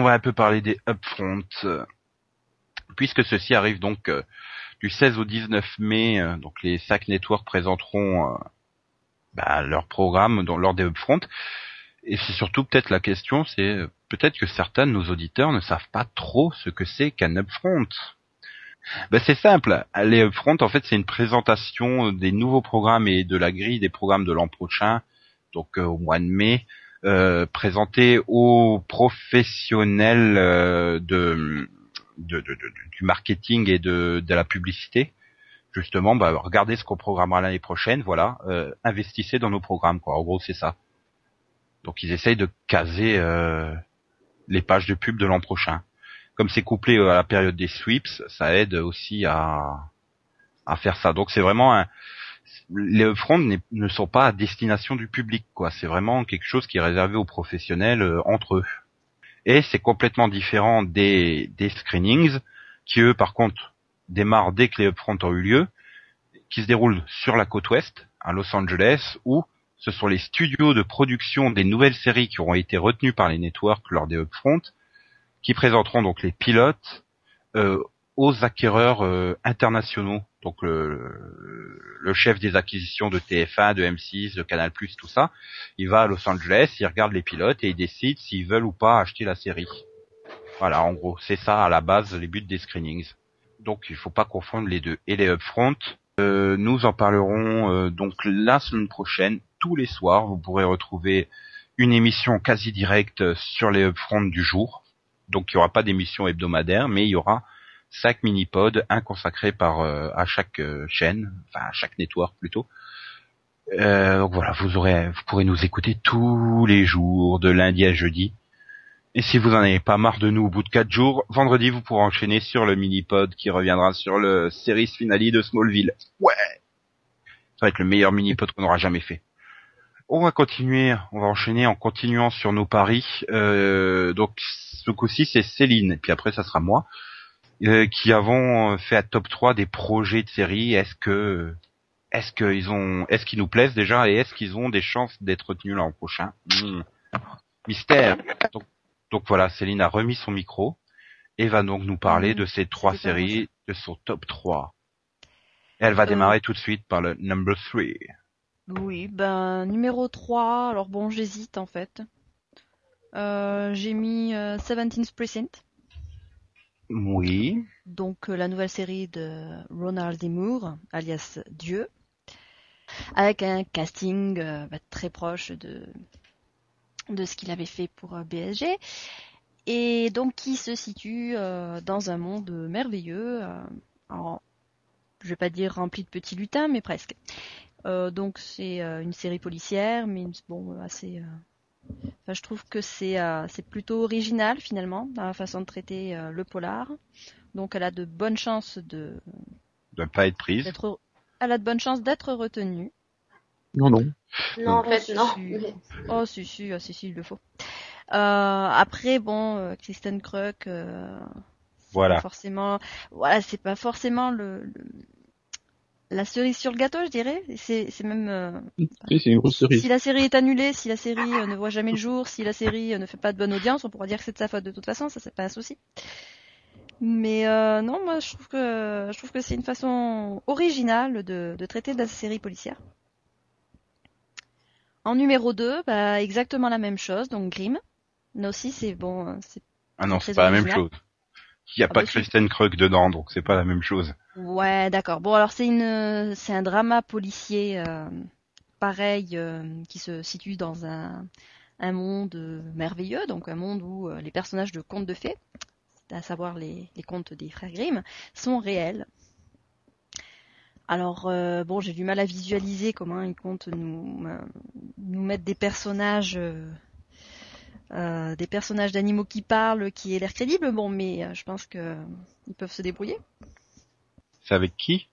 Va un peu parler des upfronts, euh, puisque ceci arrive donc euh, du 16 au 19 mai. euh, donc les SAC Network présenteront bah, leur programme dans, lors des upfronts. Et c'est surtout peut-être la question, c'est peut-être que certains de nos auditeurs ne savent pas trop ce que c'est qu'un upfront. Ben, c'est simple. Les Upfront, en fait, c'est une présentation des nouveaux programmes et de la grille des programmes de l'an prochain, donc au mois de mai, euh, présentés aux professionnels euh, de, de, de- de- du marketing et de, de la publicité. Justement, bah, regardez ce qu'on programmera l'année prochaine, voilà, euh, investissez dans nos programmes, quoi. En gros, c'est ça. Donc, ils essayent de caser euh, les pages de pub de l'an prochain comme c'est couplé euh, à la période des sweeps, ça aide aussi à, à faire ça. Donc c'est vraiment un, les upfronts ne sont pas à destination du public, quoi. C'est vraiment quelque chose qui est réservé aux professionnels euh, entre eux. Et c'est complètement différent des, des screenings, qui eux, par contre, démarrent dès que les upfronts ont eu lieu, qui se déroulent sur la côte ouest, à Los Angeles, où ce sont les studios de production des nouvelles séries qui auront été retenus par les networks lors des upfronts, qui présenteront donc les pilotes euh, aux acquéreurs euh, internationaux. Donc le chef des acquisitions de TF1, de M6, de Canal+, tout ça, il va à Los Angeles, il regarde les pilotes et il décide s'ils veulent ou pas acheter la série. Voilà, en gros, c'est ça à la base les buts des screenings. Donc il faut pas confondre les deux. Et les upfront, euh, nous en parlerons euh, donc la semaine prochaine, tous les soirs. Vous pourrez retrouver une émission quasi directe sur les upfront du jour. Donc il y aura pas d'émission hebdomadaire, mais il y aura cinq mini-pods, un consacré par euh, à chaque euh, chaîne, enfin à chaque network plutôt. Euh, donc voilà, vous aurez, vous pourrez nous écouter tous les jours, de lundi à jeudi. Et si vous en avez pas marre de nous au bout de quatre jours, vendredi vous pourrez enchaîner sur le mini-pod qui reviendra sur le series finale de Smallville. Ouais, ça va être le meilleur mini-pod qu'on aura jamais fait. On va continuer, on va enchaîner en continuant sur nos paris. Euh, donc ce coup-ci c'est Céline, et puis après ça sera moi, qui avons euh, fait à top 3 des projets de série. Est-ce que est-ce qu'ils ont est-ce qu'ils nous plaisent déjà et est-ce qu'ils ont des chances d'être retenus l'an prochain? Hmm. Mystère. Donc, donc voilà, Céline a remis son micro et va donc nous parler de ces trois séries, de son top 3. Et elle va Euh. démarrer tout de suite par le number 3. Oui, ben numéro 3, alors bon j'hésite en fait. Euh, j'ai mis euh, 17th Precinct, Oui. donc euh, la nouvelle série de Ronald D. Moore, alias Dieu, avec un casting euh, bah, très proche de, ce qu'il avait fait pour euh, BSG, et donc qui se situe dans un monde merveilleux, euh, en- je vais pas dire rempli de petits lutins, mais presque. Donc c'est une série policière, mais bon assez. Enfin, je trouve que c'est euh, c'est plutôt original finalement dans la façon de traiter euh, le polar. Donc elle a de bonnes chances de De ne pas être prise. d'être elle a de bonnes chances d'être retenue. Non, non. Non, en Oh, fait, non. Oh si si, ah, si si il le faut. Euh, après bon, euh, Kristen euh, Voilà. pas forcément, voilà, c'est pas forcément le, le- la cerise sur le gâteau, je dirais. C'est c'est même euh, Et c'est une grosse cerise. si la série est annulée, si la série euh, ne voit jamais le jour, si la série euh, ne fait pas de bonne audience, on pourra dire que c'est de sa faute de toute façon, ça c'est pas un souci. Mais euh, non, moi je trouve que je trouve que c'est une façon originale de, de traiter de la série policière. En numéro 2, bah, exactement la même chose, donc Grimm. Là aussi c'est bon, c'est Ah non, c'est pas la même chose. Il n'y a Ah pas bah si. Kristen Krug dedans, donc c'est pas la même chose. Ouais, d'accord. Bon, alors c'est une, c'est un drama policier euh, pareil euh, qui se situe dans un, un monde euh, merveilleux, donc un monde où euh, les personnages de contes de fées, à savoir les, les contes des frères Grimm, sont réels. Alors euh, bon, j'ai du mal à visualiser comment ils comptent nous euh, nous mettre des personnages. euh, euh, des personnages d'animaux qui parlent, qui aient l'air crédibles, bon, mais euh, je pense que ils peuvent se débrouiller. C'est avec qui?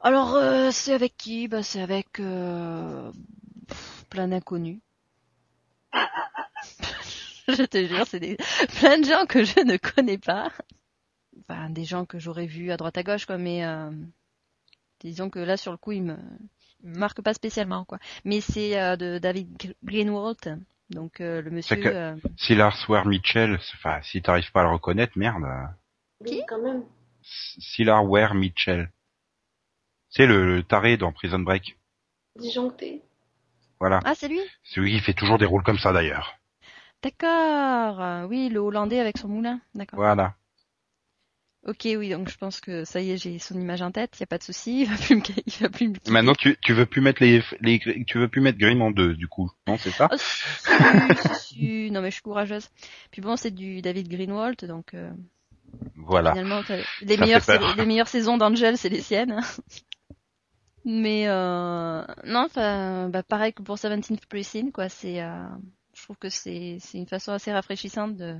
Alors, euh, c'est avec qui? Bah, C'est avec euh, pff, plein d'inconnus. je te jure, c'est des... plein de gens que je ne connais pas. Enfin, des gens que j'aurais vus à droite à gauche, quoi, mais euh, disons que là, sur le coup, ils me, ils me marquent pas spécialement, quoi. Mais c'est euh, de David Gr- Greenwald, donc euh, le monsieur... que- euh, Si Lars Ware Mitchell, enfin, si t'arrives pas à le reconnaître, merde. Oui, quand même. Silar Ware Mitchell. C'est le, le taré dans Prison Break. Disjoncté. Voilà. Ah, c'est lui? C'est lui qui fait toujours des rôles comme ça d'ailleurs. D'accord. Oui, le Hollandais avec son moulin. D'accord. Voilà. Ok, oui, donc je pense que ça y est, j'ai son image en tête, y a pas de souci, il va plus me, il va plus me quitter. Maintenant, tu, tu veux plus mettre les, les, tu veux plus mettre Grimm en deux, du coup. Non, c'est ça? Oh, si, si, si. Non mais je suis courageuse. Puis bon, c'est du David Greenwald, donc euh, Voilà. finalement, les Ça meilleures, les meilleures saisons d'Angel, c'est les siennes. hein. Mais euh, non, enfin, bah, pareil que pour 17th Precinct, quoi. C'est, euh, je trouve que c'est, c'est une façon assez rafraîchissante de,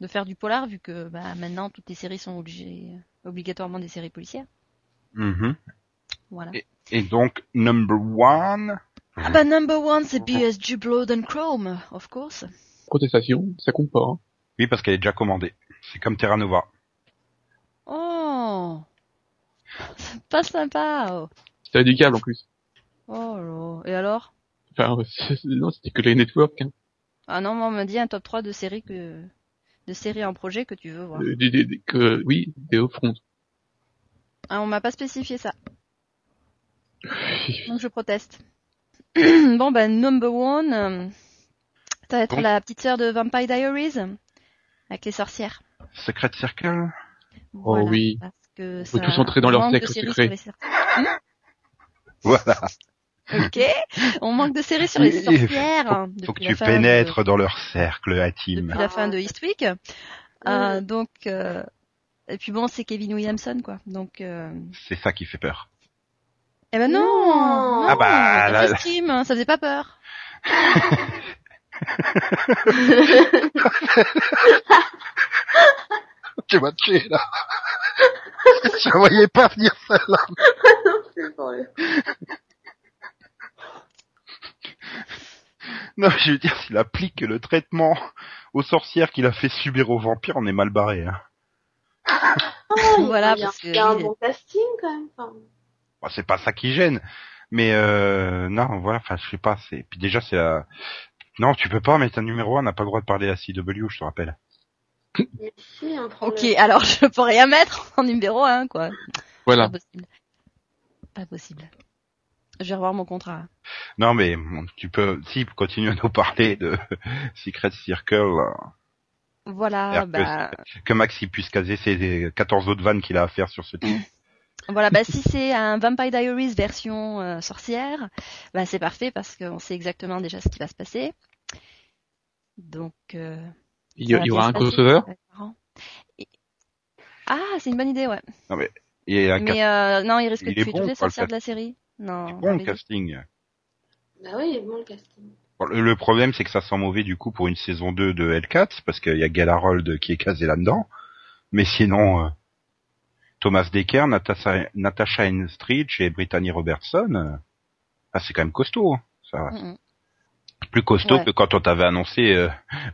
de faire du polar, vu que bah, maintenant toutes les séries sont obligées, obligatoirement des séries policières. Mhm. Voilà. Et donc, number one? Ah bah number one, c'est BSG Blood and Chrome, of course. Protestation, ça compte pas. Hein. Oui, parce qu'elle est déjà commandée. C'est comme Terra Nova. Oh, c'est pas sympa. Oh, C'était du câble en plus. oh là. Et alors? Enfin, c'est- c'est- non, c'était que les networks. Hein. Ah non, moi on m'a dit un top 3 de séries que de séries en projet que tu veux voir. Euh, Des, des, des- que, oui, des upfronts. Ah, on m'a pas spécifié ça, donc je proteste. bon ben number one, euh, ça va être Bon. la petite sœur de Vampire Diaries avec les sorcières. Secret Circle. Voilà, oui. Parce que tous entrer dans leur secret. sorcières. Voilà. Ok, on manque de séries sur les sorcières. Faut, hein, faut que tu de- pénètres dans leur cercle intime. depuis la fin de Eastwick. Euh, donc, euh, et puis bon, c'est Kevin Williamson, quoi. Donc, euh... C'est ça qui fait peur. eh ben non, Non. non Ah bah, ça là- hein, ça faisait pas peur. Tu vas tuer, là. Je ne voyais pas venir ça, là. C'est pour le- Non, je veux dire, s'il applique le traitement aux sorcières qu'il a fait subir aux vampires, on est mal barré. Hein. Oh, Voilà, il y a, un bon casting quand même. Enfin, Bon, c'est pas ça qui gêne, mais euh, non, voilà, enfin, je sais pas. C'est puis déjà, c'est la... non, tu peux pas mettre un numéro 1, on n'a pas le droit de parler à CW, je te rappelle. un. Ok, alors je peux rien mettre en numéro 1, quoi. Voilà. Pas possible. Pas possible. Je vais revoir mon contrat. Non, mais tu peux, si, continue à nous parler de Secret Circle, Voilà, bah, que Max il puisse caser ses 14 autres vannes qu'il a à faire sur ce titre. voilà, bah si c'est un Vampire Diaries version euh, sorcière, bah c'est parfait parce qu'on sait exactement déjà ce qui va se passer. Donc, euh, Il y, il y aura un crossover? Et- Ah, c'est une bonne idée, ouais. Un Mais euh, non, il risque Il de tuer bon, toutes les sorcières de la série. Non. bon le casting. Bah oui, il est bon le casting. Bon, le, le problème c'est que ça sent mauvais du coup pour une saison 2 de L4 parce qu'il y a Gal Harold qui est casé là-dedans. Mais sinon, euh, Thomas Dekker, Natasha, Natasha Henstridge et Brittany Robertson, euh, ah, c'est quand même costaud. hein. Ça, Mm, plus costaud Ouais. que quand on t'avait annoncé euh,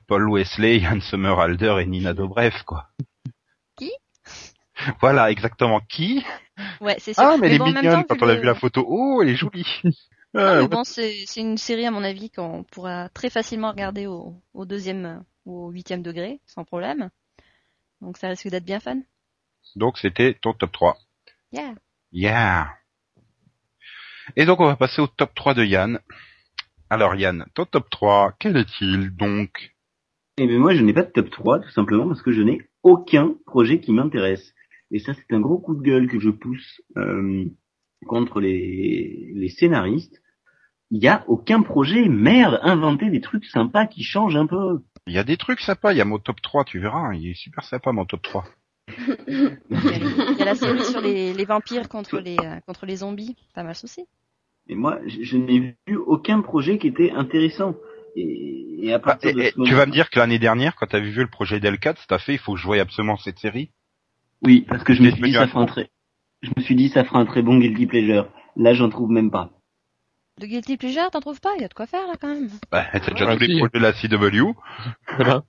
Paul Wesley, Ian Somerhalder et Nina Dobrev, quoi. Voilà, exactement. Qui? Ouais, c'est sûr. Ah, mais elle est bon, en même mignonne temps, quand on a le- vu la photo. Oh, elle est jolie. Ah, mais bon, c'est c'est une série à mon avis qu'on pourra très facilement regarder au, au deuxième euh, ou au huitième degré, sans problème. Donc ça risque d'être bien fun. Donc c'était ton top 3. Yeah. Yeah. Et donc on va passer au top 3 de Yann. Alors Yann, ton top 3, quel est-il donc? Eh bien moi je n'ai pas de top 3 tout simplement parce que je n'ai aucun projet qui m'intéresse. Et ça c'est un gros coup de gueule que je pousse euh, contre les, les scénaristes. Il n'y a aucun projet, merde, inventez des trucs sympas qui changent un peu. Il y a des trucs sympas, il y a mon top 3, tu verras, il est super sympa mon top 3. Il y a, la série sur les, les vampires contre les euh, contre les zombies, pas mal souci. Et moi je, je n'ai vu aucun projet qui était intéressant. Et, et à partir et- de et ce tu vas me dire que l'année dernière, quand tu avais vu le projet d'L4, t'as fait, il faut que je voie absolument cette série Oui, parce que je me suis dit ça fera un très, je me suis dit ça fera un très bon guilty pleasure. Là j'en trouve même pas. De Guilty Pleasure, t'en trouves pas? Il y a de quoi faire là quand même. Bah, t'as déjà tous les si. projets de la CW. Voilà.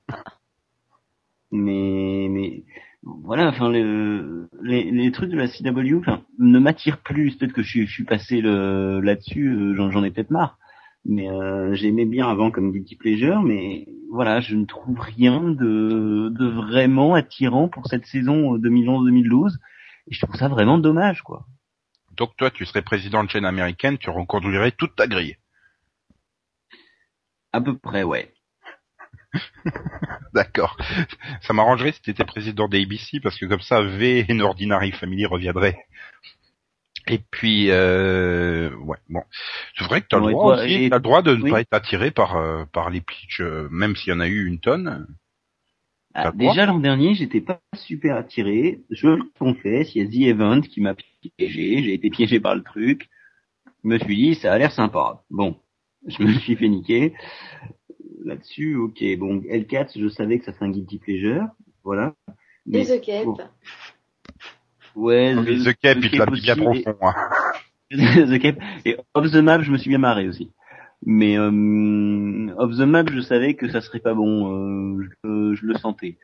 mais mais voilà enfin le, les, les trucs de la CW enfin ne m'attirent plus peut-être que je, suis- je suis passé le là-dessus euh, j'en, j'en ai peut-être marre mais euh, j'aimais bien avant comme guilty pleasure mais voilà je ne trouve rien de de vraiment attirant pour cette saison euh, 2011-2012 et je trouve ça vraiment dommage quoi Donc toi, tu serais président de chaîne américaine, tu reconduirais toute ta grille. à peu près ouais D'accord. Ça m'arrangerait si t'étais président d'ABC parce que comme ça, V et Ordinary Family reviendraient. Et puis, euh, ouais, bon, c'est vrai que t'as le droit toi, aussi, et- t'as le droit de ne oui. pas être attiré par euh, par les pitchs, euh, même s'il y en a eu une tonne. Ah, déjà l'an dernier, j'étais pas super attiré. Je le confesse, il y a The Event qui m'a piégé. J'ai été piégé par le truc. Je me suis dit, ça a l'air sympa. Bon, je me suis fait niquer. Là-dessus, ok. Bon, L4, je savais que ça serait un guilty pleasure. Voilà. Et Mais The Cape. bon. Ouais, The Cape, il te l'a mis bien profond. Hein. The Cape. Et Off the Map, je me suis bien marré aussi. Mais euh, Off the Map, je savais que ça serait pas bon. euh, je, je le sentais.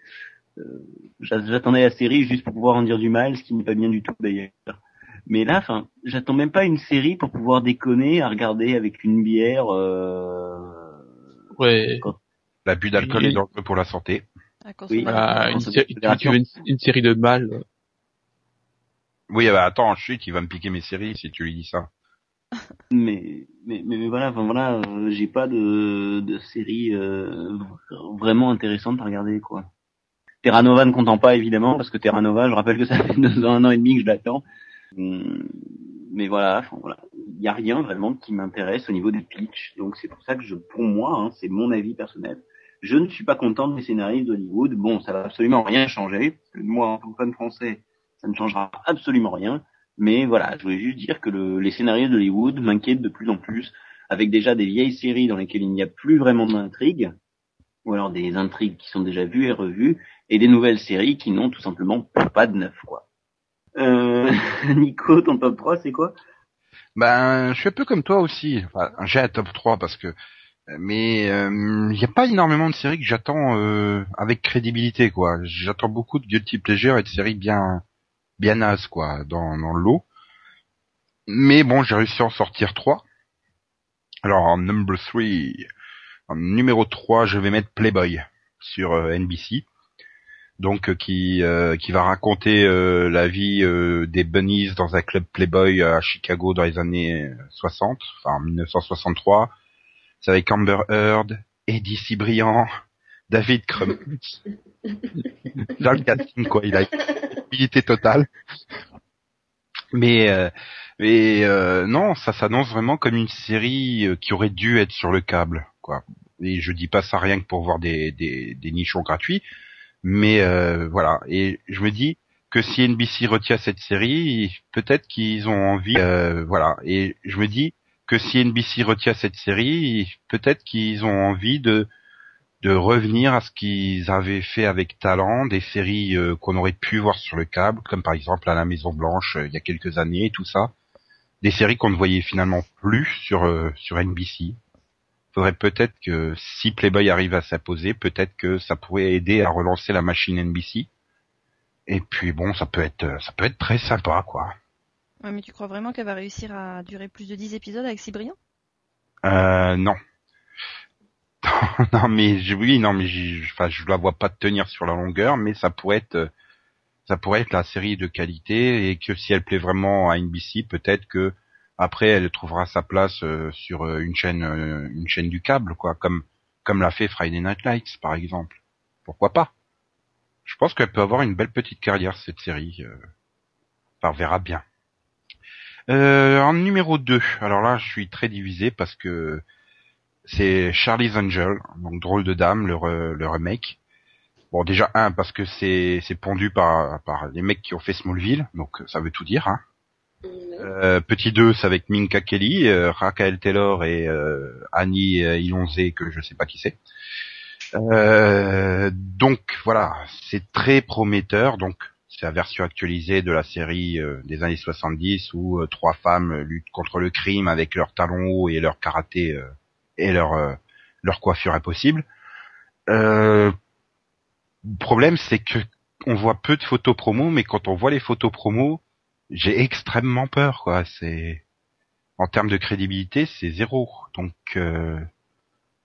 Euh, j'a- J'attendais la série juste pour pouvoir en dire du mal, ce qui n'est pas bien du tout d'ailleurs. Mais là, enfin, j'attends même pas une série pour pouvoir déconner à regarder avec une bière. Euh... Ouais. L'abus d'alcool Oui. est dangereux pour la santé. Oui. Voilà, une, série- une, une série de mâles. Oui, bah attends, chut, il va me piquer mes séries si tu lui dis ça. Mais, mais, mais, voilà, enfin voilà, euh, j'ai pas de, de série euh, vraiment intéressante à regarder quoi. Terra Nova ne comptant pas évidemment parce que Terra Nova, je rappelle que ça fait deux ans, un an et demi que je l'attends. Hum, Mais voilà, enfin voilà, il y a rien vraiment qui m'intéresse au niveau des pitchs, donc c'est pour ça que je, pour moi, hein, c'est mon avis personnel. Je ne suis pas content des scénaristes d'Hollywood. Bon, ça va absolument rien changer. Moi, en tant que fan français, ça ne changera absolument rien. Mais voilà, je voulais juste dire que le- les scénarios d'Hollywood m'inquiètent de plus en plus, avec déjà des vieilles séries dans lesquelles il n'y a plus vraiment d'intrigue, ou alors des intrigues qui sont déjà vues et revues, et des nouvelles séries qui n'ont tout simplement pas de neuf, quoi. Euh, Nico, ton top 3, c'est quoi? Ben, je suis un peu comme toi aussi. Enfin, j'ai un top 3 parce que, mais il n'y a pas énormément de séries que j'attends euh, avec crédibilité, quoi. J'attends beaucoup de guilty pleasure et de séries bien, bien nazes, quoi, dans, dans le lot. Mais bon, j'ai réussi à en sortir trois. Alors, en number 3, en numéro 3, je vais mettre Playboy sur euh, NBC. Donc euh, qui euh, qui va raconter euh, la vie euh, des bunnies dans un club Playboy à Chicago dans les années 60, enfin en 1963. C'est avec Amber Heard, Eddie Cibrian, David Crump. Dans le casting quoi, il a totale. Mais euh, mais euh, non, ça s'annonce vraiment comme une série euh, qui aurait dû être sur le câble quoi. Et je dis pas ça rien que pour voir des des, des nichons gratuits. Mais euh, voilà, et je me dis que si NBC retient cette série, peut-être qu'ils ont envie, euh, voilà. Et je me dis que si NBC retient cette série, peut-être qu'ils ont envie de de revenir à ce qu'ils avaient fait avec talent, des séries euh, qu'on aurait pu voir sur le câble, comme par exemple à la Maison Blanche euh, il y a quelques années, tout ça. Des séries qu'on ne voyait finalement plus sur euh, sur NBC faudrait peut-être que si Playboy arrive à s'imposer, peut-être que ça pourrait aider à relancer la machine NBC. Et puis bon, ça peut être ça peut être très sympa quoi. Ouais, mais tu crois vraiment qu'elle va réussir à durer plus de 10 épisodes avec Cybrien Euh non. non mais oui non mais enfin je la vois pas tenir sur la longueur, mais ça pourrait être euh, ça pourrait être la série de qualité et que si elle plaît vraiment à NBC, peut-être que après elle trouvera sa place euh, sur euh, une chaîne euh, une chaîne du câble quoi, comme comme l'a fait Friday Night Lights par exemple. Pourquoi pas? Je pense qu'elle peut avoir une belle petite carrière cette série. On verra bien. En numéro 2, alors là je suis très divisé parce que c'est Charlie's Angel, donc drôle de dame, le, re- le remake. Bon déjà un parce que c'est c'est pondu par par les mecs qui ont fait Smallville, donc ça veut tout dire. Hein. Mhm. Euh, petit 2, c'est avec Minka Kelly, euh, Raquel Taylor et euh, Annie euh, Ilonzé, que je sais pas qui c'est. Euh, donc voilà, c'est très prometteur. Donc c'est la version actualisée de la série des années 70 où trois femmes luttent contre le crime avec leurs talons hauts et leur karaté euh, et leur euh, leur coiffure impossible. Euh, problème, c'est que on voit peu de photos promo, mais quand on voit les photos promo, j'ai extrêmement peur, quoi. C'est en termes de crédibilité, c'est zéro. Donc, euh,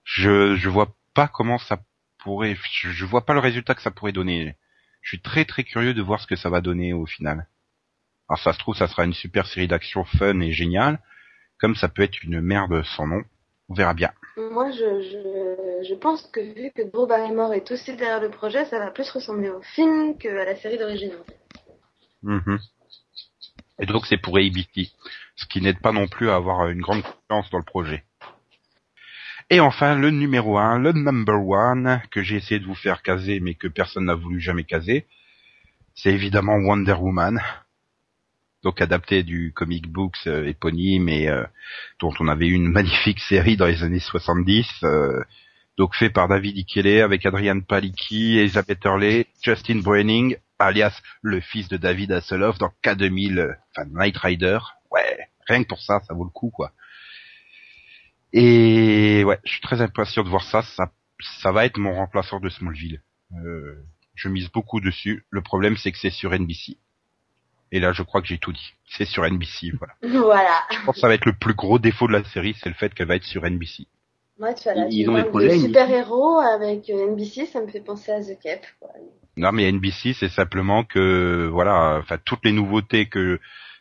je je vois pas comment ça pourrait. Je, je vois pas le résultat que ça pourrait donner. Je suis très très curieux de voir ce que ça va donner au final. Alors ça se trouve, ça sera une super série d'action fun et géniale, comme ça peut être une merde sans nom. On verra bien. Moi, je, je, je pense que vu que Drew Barrymore est aussi derrière le projet, ça va plus ressembler au film qu'à la série d'origine. Mhm. Et donc c'est pour ABC, ce qui n'aide pas non plus à avoir une grande confiance dans le projet. Et enfin, le numéro un, le number one, que j'ai essayé de vous faire caser, mais que personne n'a voulu jamais caser, c'est évidemment Wonder Woman. Donc adapté du comic books euh, éponyme et euh, dont on avait eu une magnifique série dans les années 70. euh, donc fait par David Ikele avec Adrian Palicki, Elizabeth Hurley, Justin Browning, alias le fils de David Hasselhoff dans K2000, euh, enfin Night Rider. Ouais, rien que pour ça, ça vaut le coup quoi. Et ouais, je suis très impatient de voir ça. Ça, ça va être mon remplaçant de Smallville. Je mise beaucoup dessus. Le problème, c'est que c'est sur NBC. Et là, je crois que j'ai tout dit. C'est sur NBC, voilà. Voilà. Je pense que ça va être le plus gros défaut de la série, c'est le fait qu'elle va être sur NBC. Moi, tu vois, là, Ils tu ont des parles projets, de NBC. super-héros avec euh, NBC, ça me fait penser à The Cap. quoi. Non, mais NBC, c'est simplement que, voilà, enfin, toutes les nouveautés que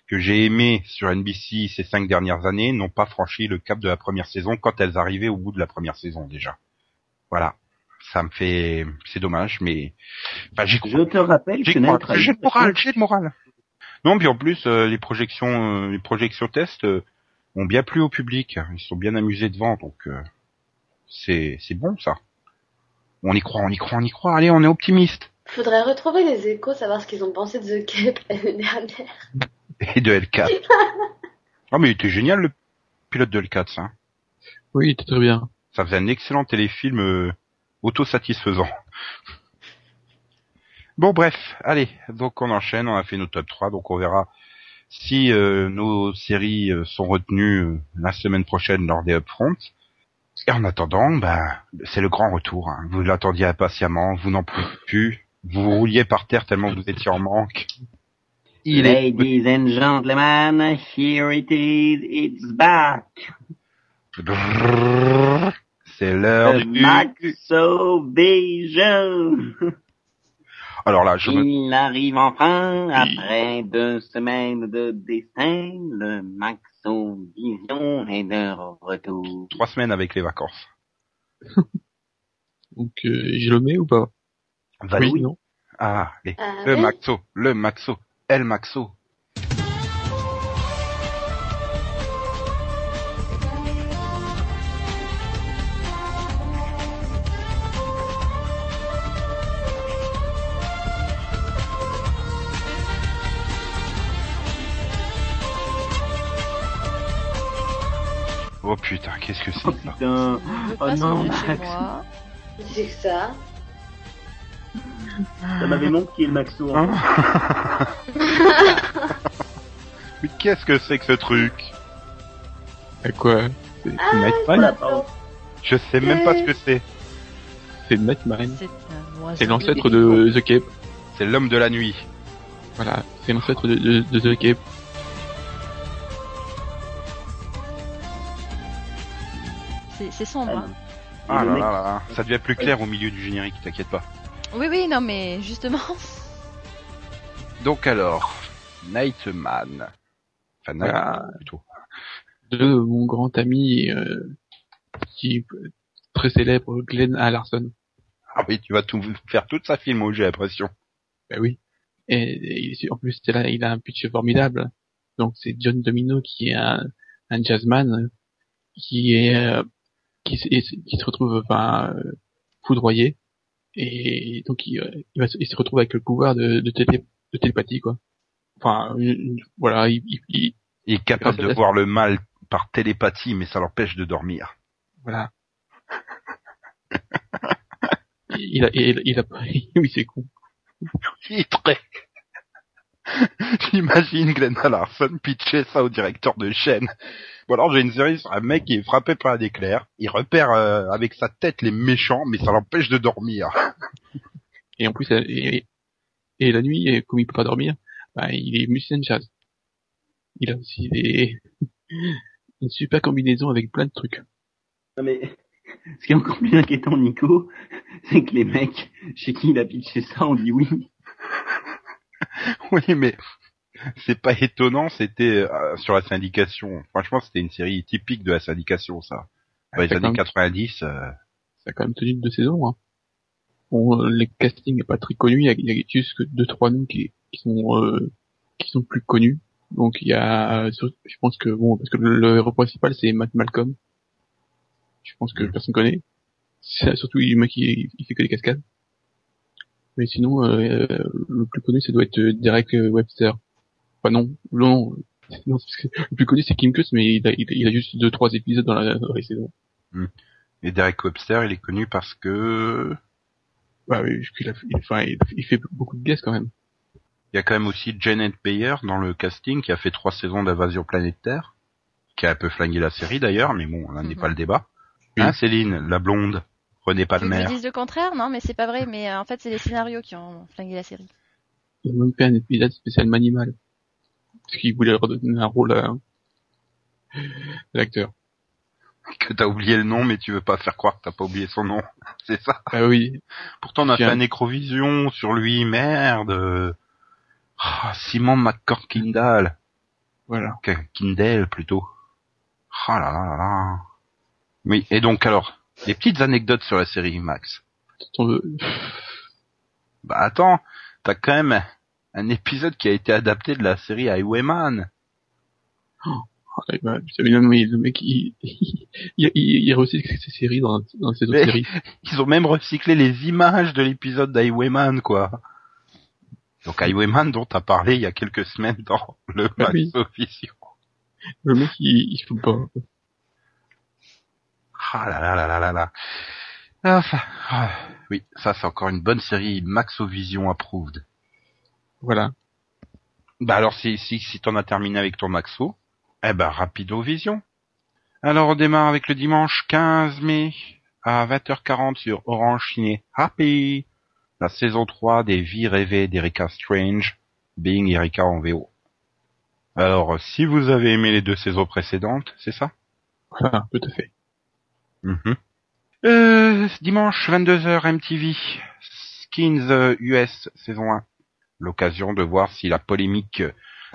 que j'ai aimées sur NBC ces cinq dernières années n'ont pas franchi le cap de la première saison quand elles arrivaient au bout de la première saison déjà. Voilà. Ça me fait, c'est dommage, mais, enfin, j'y crois. Je te rappelle J'ai le moral, j'ai le moral. Non, puis en plus, euh, les projections, euh, les projections tests euh, ont bien plu au public. Ils sont bien amusés devant, donc euh, c'est c'est bon ça. On y croit, on y croit, on y croit. Allez, on est optimiste. Faudrait retrouver les échos, savoir ce qu'ils ont pensé de The Cap l'année dernière. Et de L4. Ah mais il était génial le pilote de L4, ça. Oui, c'était très bien. Ça faisait un excellent téléfilm euh, autosatisfaisant. Bon bref, allez, donc on enchaîne, on a fait nos top 3, donc on verra si euh, nos séries euh, sont retenues euh, la semaine prochaine lors des upfronts. Et en attendant, ben, c'est le grand retour. hein. Vous l'attendiez impatiemment, vous n'en pouvez plus, vous rouliez par terre tellement vous étiez en manque. Il est Ladies and gentlemen, here it is, it's back. C'est l'heure The du... Maxo Vision. Alors là, je me... Il arrive enfin après deux semaines de dessin. Le Maxo Vision est de retour. trois semaines avec les vacances. Donc, euh, je le mets ou pas? Valérie Oui, non. Ah, allez. Ah, le oui. Maxo, le Maxo, El Maxo. Oh putain, qu'est-ce que c'est Oh ça putain. Je Oh pas non, sonner chez Max. moi. C'est que ça. Ça m'avait manqué le Maxo. Hein Mais qu'est-ce que c'est que ce truc À quoi Ah, pardon. Je sais même pas ce que c'est. C'est Nightmare. C'est un oiseau C'est l'ancêtre de The Cape. C'est l'homme de la nuit. Voilà, c'est l'ancêtre de, de, de The Cape. C'est sombre. hein. Et Ah là là là là. Ça devient plus clair au milieu du générique, t'inquiète pas. Oui, oui, non, mais justement. Donc alors, Nightman. Enfin, Night Ah. plutôt. De mon grand ami, euh, qui très célèbre, Glenn. Larson. Ah oui, tu vas tout faire toute sa filmo, j'ai l'impression. Bah oui. Et, en plus, c'est là, il a un pitch formidable. Donc c'est John Domino qui est un, un jazzman qui est euh, qui, qui se retrouve enfin euh, foudroyé et donc il, euh, il, va se, il se retrouve avec le pouvoir de, de, télé, de télépathie quoi. Enfin une- voilà, il, il- il- Il est capable de voir le mal par télépathie, mais ça l'empêche de dormir. voilà. il a, il, il a, oui c'est con. Il est très... J'imagine Glenn Larson pitcher ça au directeur de chaîne. Bon alors j'ai une série sur un mec qui est frappé par un éclair, il repère euh, avec sa tête les méchants, mais ça l'empêche de dormir. Et en plus, et, et la nuit, et comme il peut pas dormir, bah, il est musicien de jazz. Il a aussi des, une super combinaison avec plein de trucs. Non mais, ce qui est encore plus inquiétant, Nico, c'est que les mecs chez qui il a pitché ça ont dit oui. Oui, mais c'est pas étonnant, c'était euh, sur la syndication. Franchement, c'était une série typique de la syndication, ça. Dans les années quand même- 90, euh, ça a quand même tenu deux saisons. Hein. Bon, euh, les castings n'est pas très connus, il y a, il y a juste que deux trois noms qui, qui sont euh, qui sont plus connus. Donc il y a, je pense que bon, parce que le, le héros principal c'est Matt Malcolm. Je pense que personne connaît. C'est- Surtout le mec il, il fait que des cascades. Mais sinon, euh, le plus connu ça doit être euh, Derek Webster. Enfin non, non, non, le plus connu c'est Kim Kuss, mais il a, il il a juste deux trois épisodes dans la, dans la saison. et Derek Webster, il est connu parce que Bah oui, parce qu'il a, il, enfin, il, il fait beaucoup de guests quand même. il y a quand même aussi Janet Bayer dans le casting qui a fait trois saisons d'Invasion planétaire, qui a un peu flingué la série d'ailleurs, mais bon, là n'est Mhm. pas le débat. Oui. Hein, Céline, la blonde, René Tu veux que Palmer. je dise le contraire Non, mais c'est pas vrai. Mais euh, en fait, c'est les scénarios qui ont flingué la série. Il a même fait un épisode spécial Manimal. Parce qu'il voulait redonner un rôle à, à l'acteur. que t'as oublié le nom, mais tu veux pas faire croire que t'as pas oublié son nom. C'est ça. Ah oui, Pourtant, on a fait un écrovision sur lui, merde. Ah, Simon McCord Kindle. voilà. Kindle, plutôt. Ah là là là là. Oui, et donc alors, des petites anecdotes sur la série, Max. Bah attends, t'as quand même un épisode qui a été adapté de la série Highwayman. Ah, bah, même, le mec, il, il, il, il recycle ses séries dans, dans ses autres séries. Ils ont même recyclé les images de l'épisode d'Highwayman, quoi. Donc Highwayman dont t'as parlé il y a quelques semaines dans le oui. Max Officio. Le mec, il, il fout pas. Ah là là là là là là. Enfin, ah, oui, ça c'est encore une bonne série Maxovision approved. Voilà. Bah alors si si si t'en as terminé avec ton Maxo, eh ben rapido vision. Alors on démarre avec le dimanche 15 mai à 20h40 sur Orange Ciné Happy, la saison 3 des vies rêvées d'Erika Strange, Being Erika en VO. Alors si vous avez aimé les deux saisons précédentes, c'est ça? Voilà, tout à fait. Euh, dimanche 22h MTV, Skins euh, US saison 1. L'occasion de voir si la polémique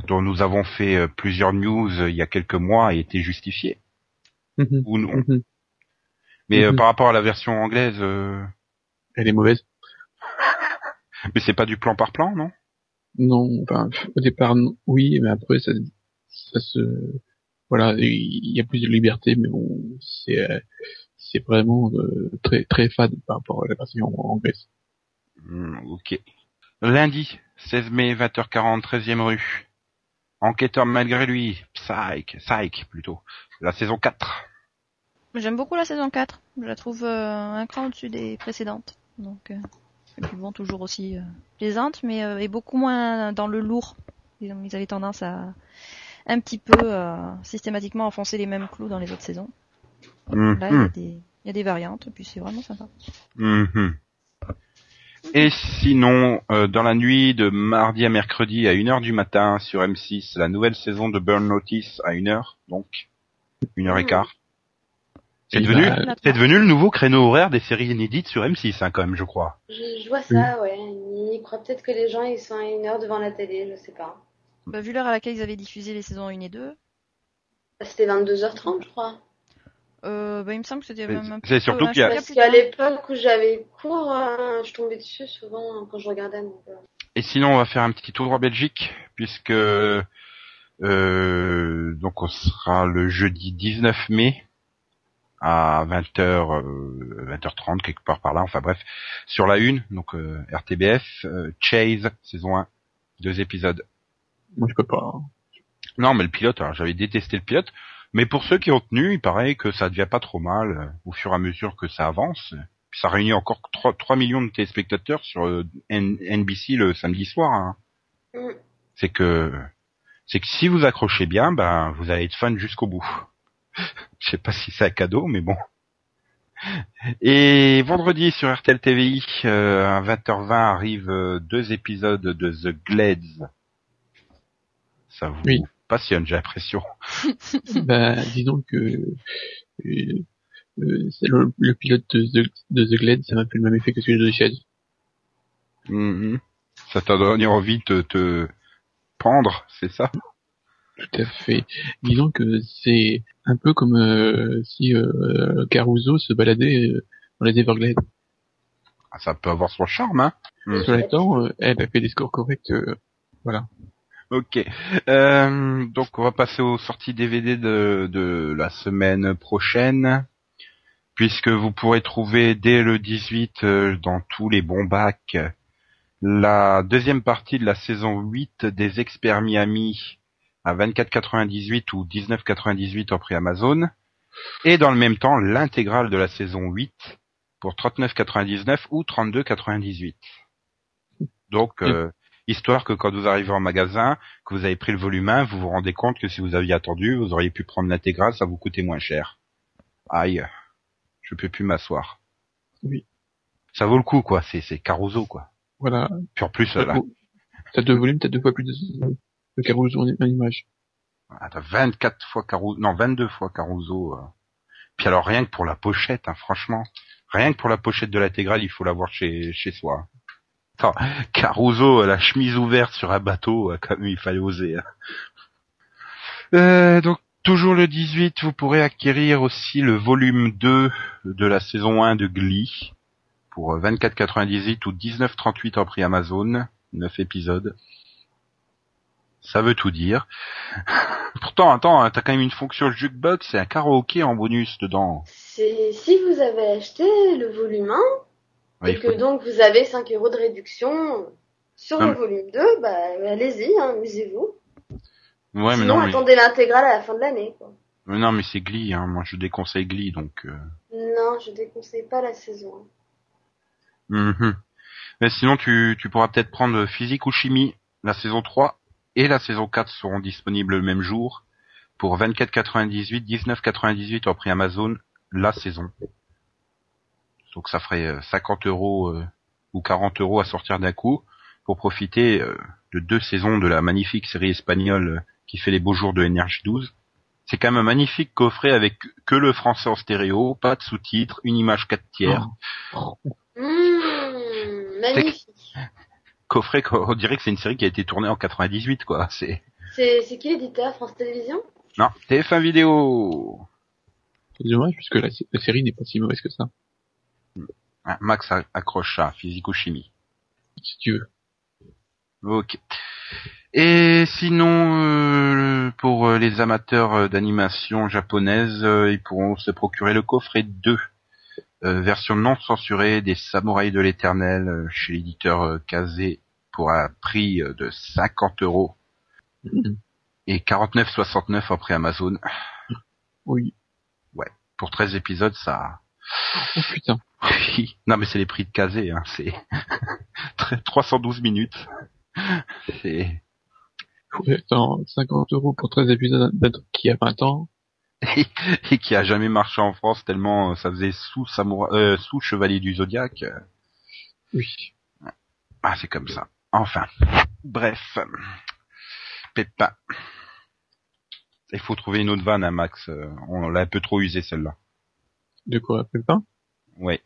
dont nous avons fait euh, plusieurs news euh, il y a quelques mois a été justifiée Mhm, ou non. mhm. Mais euh, Mhm. par rapport à la version anglaise, euh, Elle est mauvaise. mais c'est pas du plan par plan, non? Non, enfin, au départ, oui, mais après, ça, ça se, voilà, il y a plus de liberté, mais bon, c'est, euh, c'est vraiment euh, très, très fade par rapport à la version anglaise. Hmm, Ok. Lundi 16 mai 20h40 13e rue. Enquêteur malgré lui, Psych, Psych plutôt. La saison 4. J'aime beaucoup la saison 4. Je la trouve euh, un cran au-dessus des précédentes. Donc, euh, et puis bon, toujours aussi euh, plaisante, mais euh, et beaucoup moins dans le lourd. Ils, ont- ils avaient tendance à un petit peu euh, systématiquement enfoncer les mêmes clous dans les autres saisons. Mhm. Là, il y, a des, il y a des variantes, et puis c'est vraiment sympa. Mhm. Et sinon, euh, dans la nuit de mardi à mercredi à 1h du matin sur M6, la nouvelle saison de Burn Notice à 1h, donc 1h15. C'est Et devenu, bah, c'est devenu le nouveau créneau horaire des séries inédites sur M6, hein, quand même, je crois. Je, je vois ça, ouais. Ils croient peut-être que les gens ils sont à une heure devant la télé, je sais pas. Bah, vu l'heure à laquelle ils avaient diffusé les saisons 1 et 2, C'était 22h30, je crois. euh, bah, il me semble que c'était même un c'est peu- surtout qu'il y a- chouïa Parce qu'à l'époque où j'avais cours, euh, je tombais dessus souvent hein, quand je regardais. Donc, euh, Et sinon, on va faire un petit tour en Belgique, puisque euh, donc on sera le jeudi 19 mai à 20h, euh, 20h30 quelque part par là. Enfin bref, sur la une, donc euh, RTBF, euh, Chase saison 1, deux épisodes. Moi, je peux pas. Non, mais le pilote, alors j'avais détesté le pilote, mais pour ceux qui ont tenu, il paraît que ça devient pas trop mal euh, au fur et à mesure que ça avance. Puis ça réunit encore 3, 3 millions de téléspectateurs sur euh, N- NBC le samedi soir. hein. Mm. C'est que c'est que si vous accrochez bien, ben vous allez être fan jusqu'au bout. Je sais pas si c'est un cadeau, mais bon. Et vendredi sur RTL TVI, euh, à 20h20 arrivent euh, deux épisodes de The Glades. Ça vous Oui. passionne, j'ai l'impression. bah, disons que euh, euh, le, le pilote de The, de The Glade, ça m'a fait le même effet que celui de The Shed. Mhm. Ça t'a donné envie de te prendre, c'est ça? Tout à fait. Disons que c'est un peu comme euh, si euh, Caruso se baladait dans les Everglades. Ah, Ça peut avoir son charme, hein. Mm. Cela étant, euh, elle a fait des scores corrects. voilà. Ok. Euh, donc on va passer aux sorties DVD de, de la semaine prochaine, puisque vous pourrez trouver dès le 18 euh, dans tous les bons bacs la deuxième partie de la saison 8 des Experts Miami à 24,98 ou 19,98 en prix Amazon, et dans le même temps l'intégrale de la saison 8 pour 39,99 ou 32,98. Donc euh, histoire que quand vous arrivez en magasin, que vous avez pris le volume 1, vous vous rendez compte que si vous aviez attendu, vous auriez pu prendre l'intégrale, ça vous coûtait moins cher. Aïe, je peux plus m'asseoir. Oui. Ça vaut le coup, quoi. C'est c'est Caruso, quoi. Voilà. Puis en plus, là, T'as deux volumes, t'as deux fois plus de, de Caruso en, en image. ah, t'as 24 fois Caruso, non 22 fois Caruso. euh. Puis alors rien que pour la pochette, hein, franchement, rien que pour la pochette de l'intégrale, il faut l'avoir chez chez soi. Attends, Caruso, la chemise ouverte sur un bateau, euh, quand même, il fallait oser. hein. Euh, donc toujours le 18, vous pourrez acquérir aussi le volume 2 de la saison 1 de Glee pour euh, 24,98 ou 19,38 en prix Amazon, 9 épisodes. Ça veut tout dire. Pourtant, attends, hein, t'as quand même une fonction jukebox et un karaoké en bonus dedans. C'est si vous avez acheté le volume 1 Ouais, et que faut- donc vous avez 5 euros de réduction sur Ah, le volume 2, bah allez-y, hein, amusez-vous. Ouais, mais non, mais... attendez l'intégrale à la fin de l'année. quoi. mais non, mais c'est Glee, hein. Moi, je déconseille Glee, donc. euh, Non, je déconseille pas la saison. mhm. Mais sinon, tu, tu pourras peut-être prendre physique ou chimie. La saison 3 et la saison 4 seront disponibles le même jour pour 24,98, 19,98 en prix Amazon la saison. Donc ça ferait euh, 50 euros euh, ou 40 euros à sortir d'un coup pour profiter euh, de deux saisons de la magnifique série espagnole euh, qui fait les beaux jours de NRJ12. C'est quand même un magnifique coffret avec que le français en stéréo, pas de sous-titres, une image 4 tiers. Mmh, magnifique. Coffret, on dirait que c'est une série qui a été tournée en 98, quoi. C'est C'est c'est qui l'éditeur France Télévisions? Non TF1 vidéo. C'est dommage puisque la, la série n'est pas si mauvaise que ça, Ah, Max a- accroche ça, physico-chimie. si tu veux. Ok. Et sinon, euh, pour euh, les amateurs euh, d'animation japonaise, ils pourront se procurer le coffret 2, euh, version non censurée des Samouraïs de l'Éternel chez l'éditeur Kazé pour un prix de 50 euros Mhm. et 49,69 en prix Amazon. Oui. Pour 13 épisodes, ça... Oh putain. Oui. Non mais c'est les prix de Kazé, hein. c'est 312 minutes. C'est... Attends, 50 euros pour 13 épisodes d'un truc qui a 20 ans. et qui a jamais marché en France tellement euh, ça faisait sous samouraï, euh, sous chevalier du zodiaque. Oui. Ah, c'est comme ça. Enfin. Bref. Pépin. Il faut trouver une autre vanne, hein, Max. Euh, On l'a un peu trop usé, celle-là. De quoi, Pépin Ouais.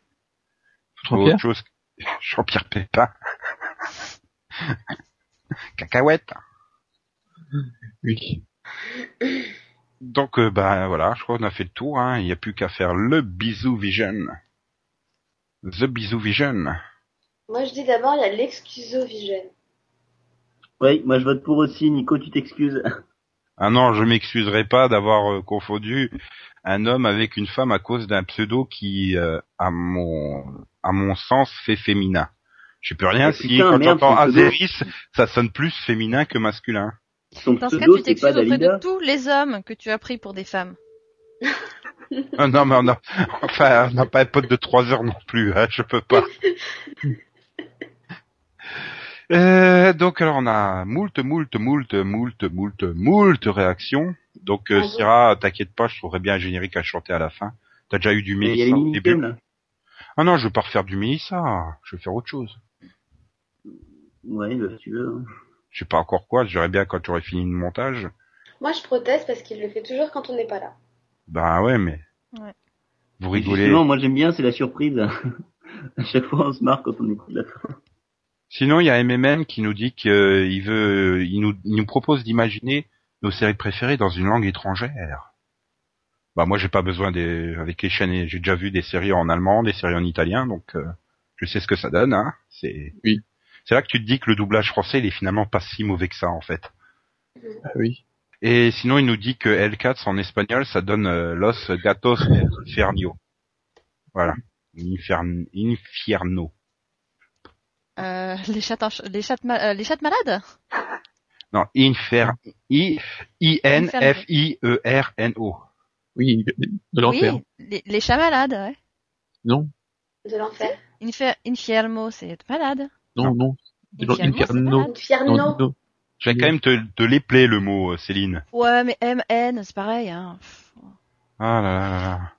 Jean-Pierre autre chose. que- Jean-Pierre Pépin. Cacahuète. Oui. Donc, euh, bah voilà, je crois qu'on a fait le tour. Hein. Il n'y a plus qu'à faire le bisou vision. The bisou vision. Moi je dis d'abord il y a l'excusovision. Oui, moi je vote pour aussi. Nico, tu t'excuses. Ah non, je m'excuserai pas d'avoir euh, confondu un homme avec une femme à cause d'un pseudo qui, euh, à mon à mon sens, fait féminin. Je peux rien si putain, quand merde, t'entends son pseudo. Azeris, ça sonne plus féminin que masculin. Son Dans ce cas, tu t'excuses auprès Dalida. de tous les hommes que tu as pris pour des femmes. Ah non, mais on a, enfin, on n'a pas un pote de trois heures non plus, hein, je peux pas. Euh, donc alors on a moult, moult, moult, moult, moult, moult réactions. Donc euh, Ah Syrah, t'inquiète pas, je trouverais bien un générique à chanter à la fin. T'as déjà eu du a Mélissa au début. là. Ah non, je veux pas refaire du Mélissa, je vais faire autre chose. Ouais, bah, si tu veux. hein. Je sais pas encore quoi, j'aurais bien quand tu aurais fini le montage. Moi je proteste parce qu'il le fait toujours quand on n'est pas là. Bah ouais, mais... Ouais. Vous rigolez. Justement, moi j'aime bien, c'est la surprise. à chaque fois, on se marre quand on écoute la fin. Sinon, il y a MMM qui nous dit qu'il veut, il nous, il nous propose d'imaginer nos séries préférées dans une langue étrangère. Bah moi j'ai pas besoin des avec les chaînes, j'ai déjà vu des séries en allemand, des séries en italien, donc euh, je sais ce que ça donne. Hein. C'est Oui. c'est là que tu te dis que le doublage français il est finalement pas si mauvais que ça en fait. Ah oui. Et sinon il nous dit que L4 en espagnol ça donne euh, Los Gatos Infernio. Voilà. Infern... Infierno. Euh, les chattes, en ch- les chattes, ma- euh, les chattes malades? Non, Infer... I... I-N-F-I-E-R-N-O. Oui, de, l'enfer. Oui, les, les chats malades, ouais. Non, De l'enfer. Infer, infiermo, c'est malade. non, non. Infierno. Infierno. Non, non. Je vais quand même te, te l'épeler le mot, euh, Céline. Ouais, mais MN, c'est pareil, hein. Ah là là là là.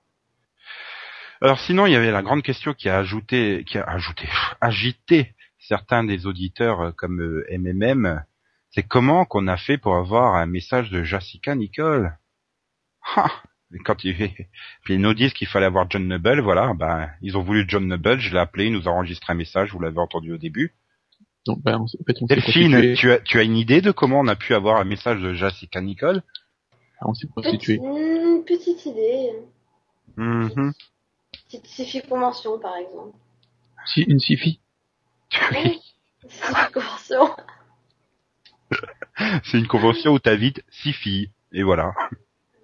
Alors sinon, il y avait la grande question qui a ajouté, qui a ajouté, pff, agité certains des auditeurs euh, comme euh, MMM. C'est comment qu'on a fait pour avoir un message de Jessica Nicole? Ah Quand il puis ils nous disent qu'il fallait avoir John Noble, voilà, ben ils ont voulu John Noble, je l'ai appelé, il nous a enregistré un message, vous l'avez entendu au début. Donc, ben, en fait, on Delphine, tu as, tu as une idée de comment on a pu avoir un message de Jessica Nicole? On s'est prostitué. une petite idée. Mhm. Petite Sifi Convention, par exemple. Si, une sifi. Oui. Sifi Convention. C'est une convention où t'invites six filles, et voilà.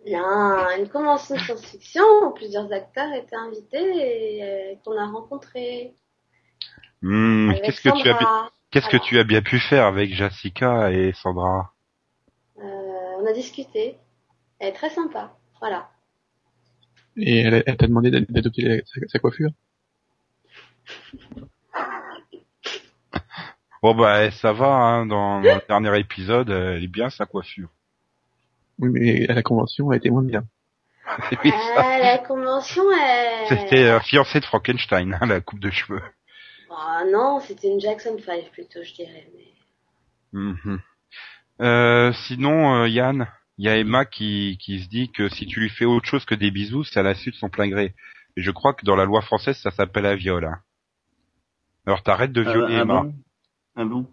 Bien, une convention de science-fiction où plusieurs acteurs étaient invités et euh, qu'on a rencontrés. Hmm, qu'est-ce que tu as, que tu bien pu faire avec Jessica et Sandra? Euh, on a discuté. Elle est très sympa. Voilà. Et elle, elle t'a demandé d'a- d'adopter sa, sa coiffure? Bon bah ça va, hein, dans, dans le dernier épisode, elle est bien sa coiffure. Oui, mais à la convention, elle était moins bien. Oui. Euh, la convention, elle... C'était euh, fiancée de Frankenstein, hein, la coupe de cheveux. Ah non, c'était une Jackson 5 plutôt, je dirais. Mais... Mhm. Euh, sinon, euh, Yann, il y a Emma qui, qui se dit que si tu lui fais autre chose que des bisous, c'est à la suite de son plein gré. Et je crois que dans la loi française, ça s'appelle un viol. hein. Alors t'arrêtes de Ah, violer ah Emma. bon? Ah bon?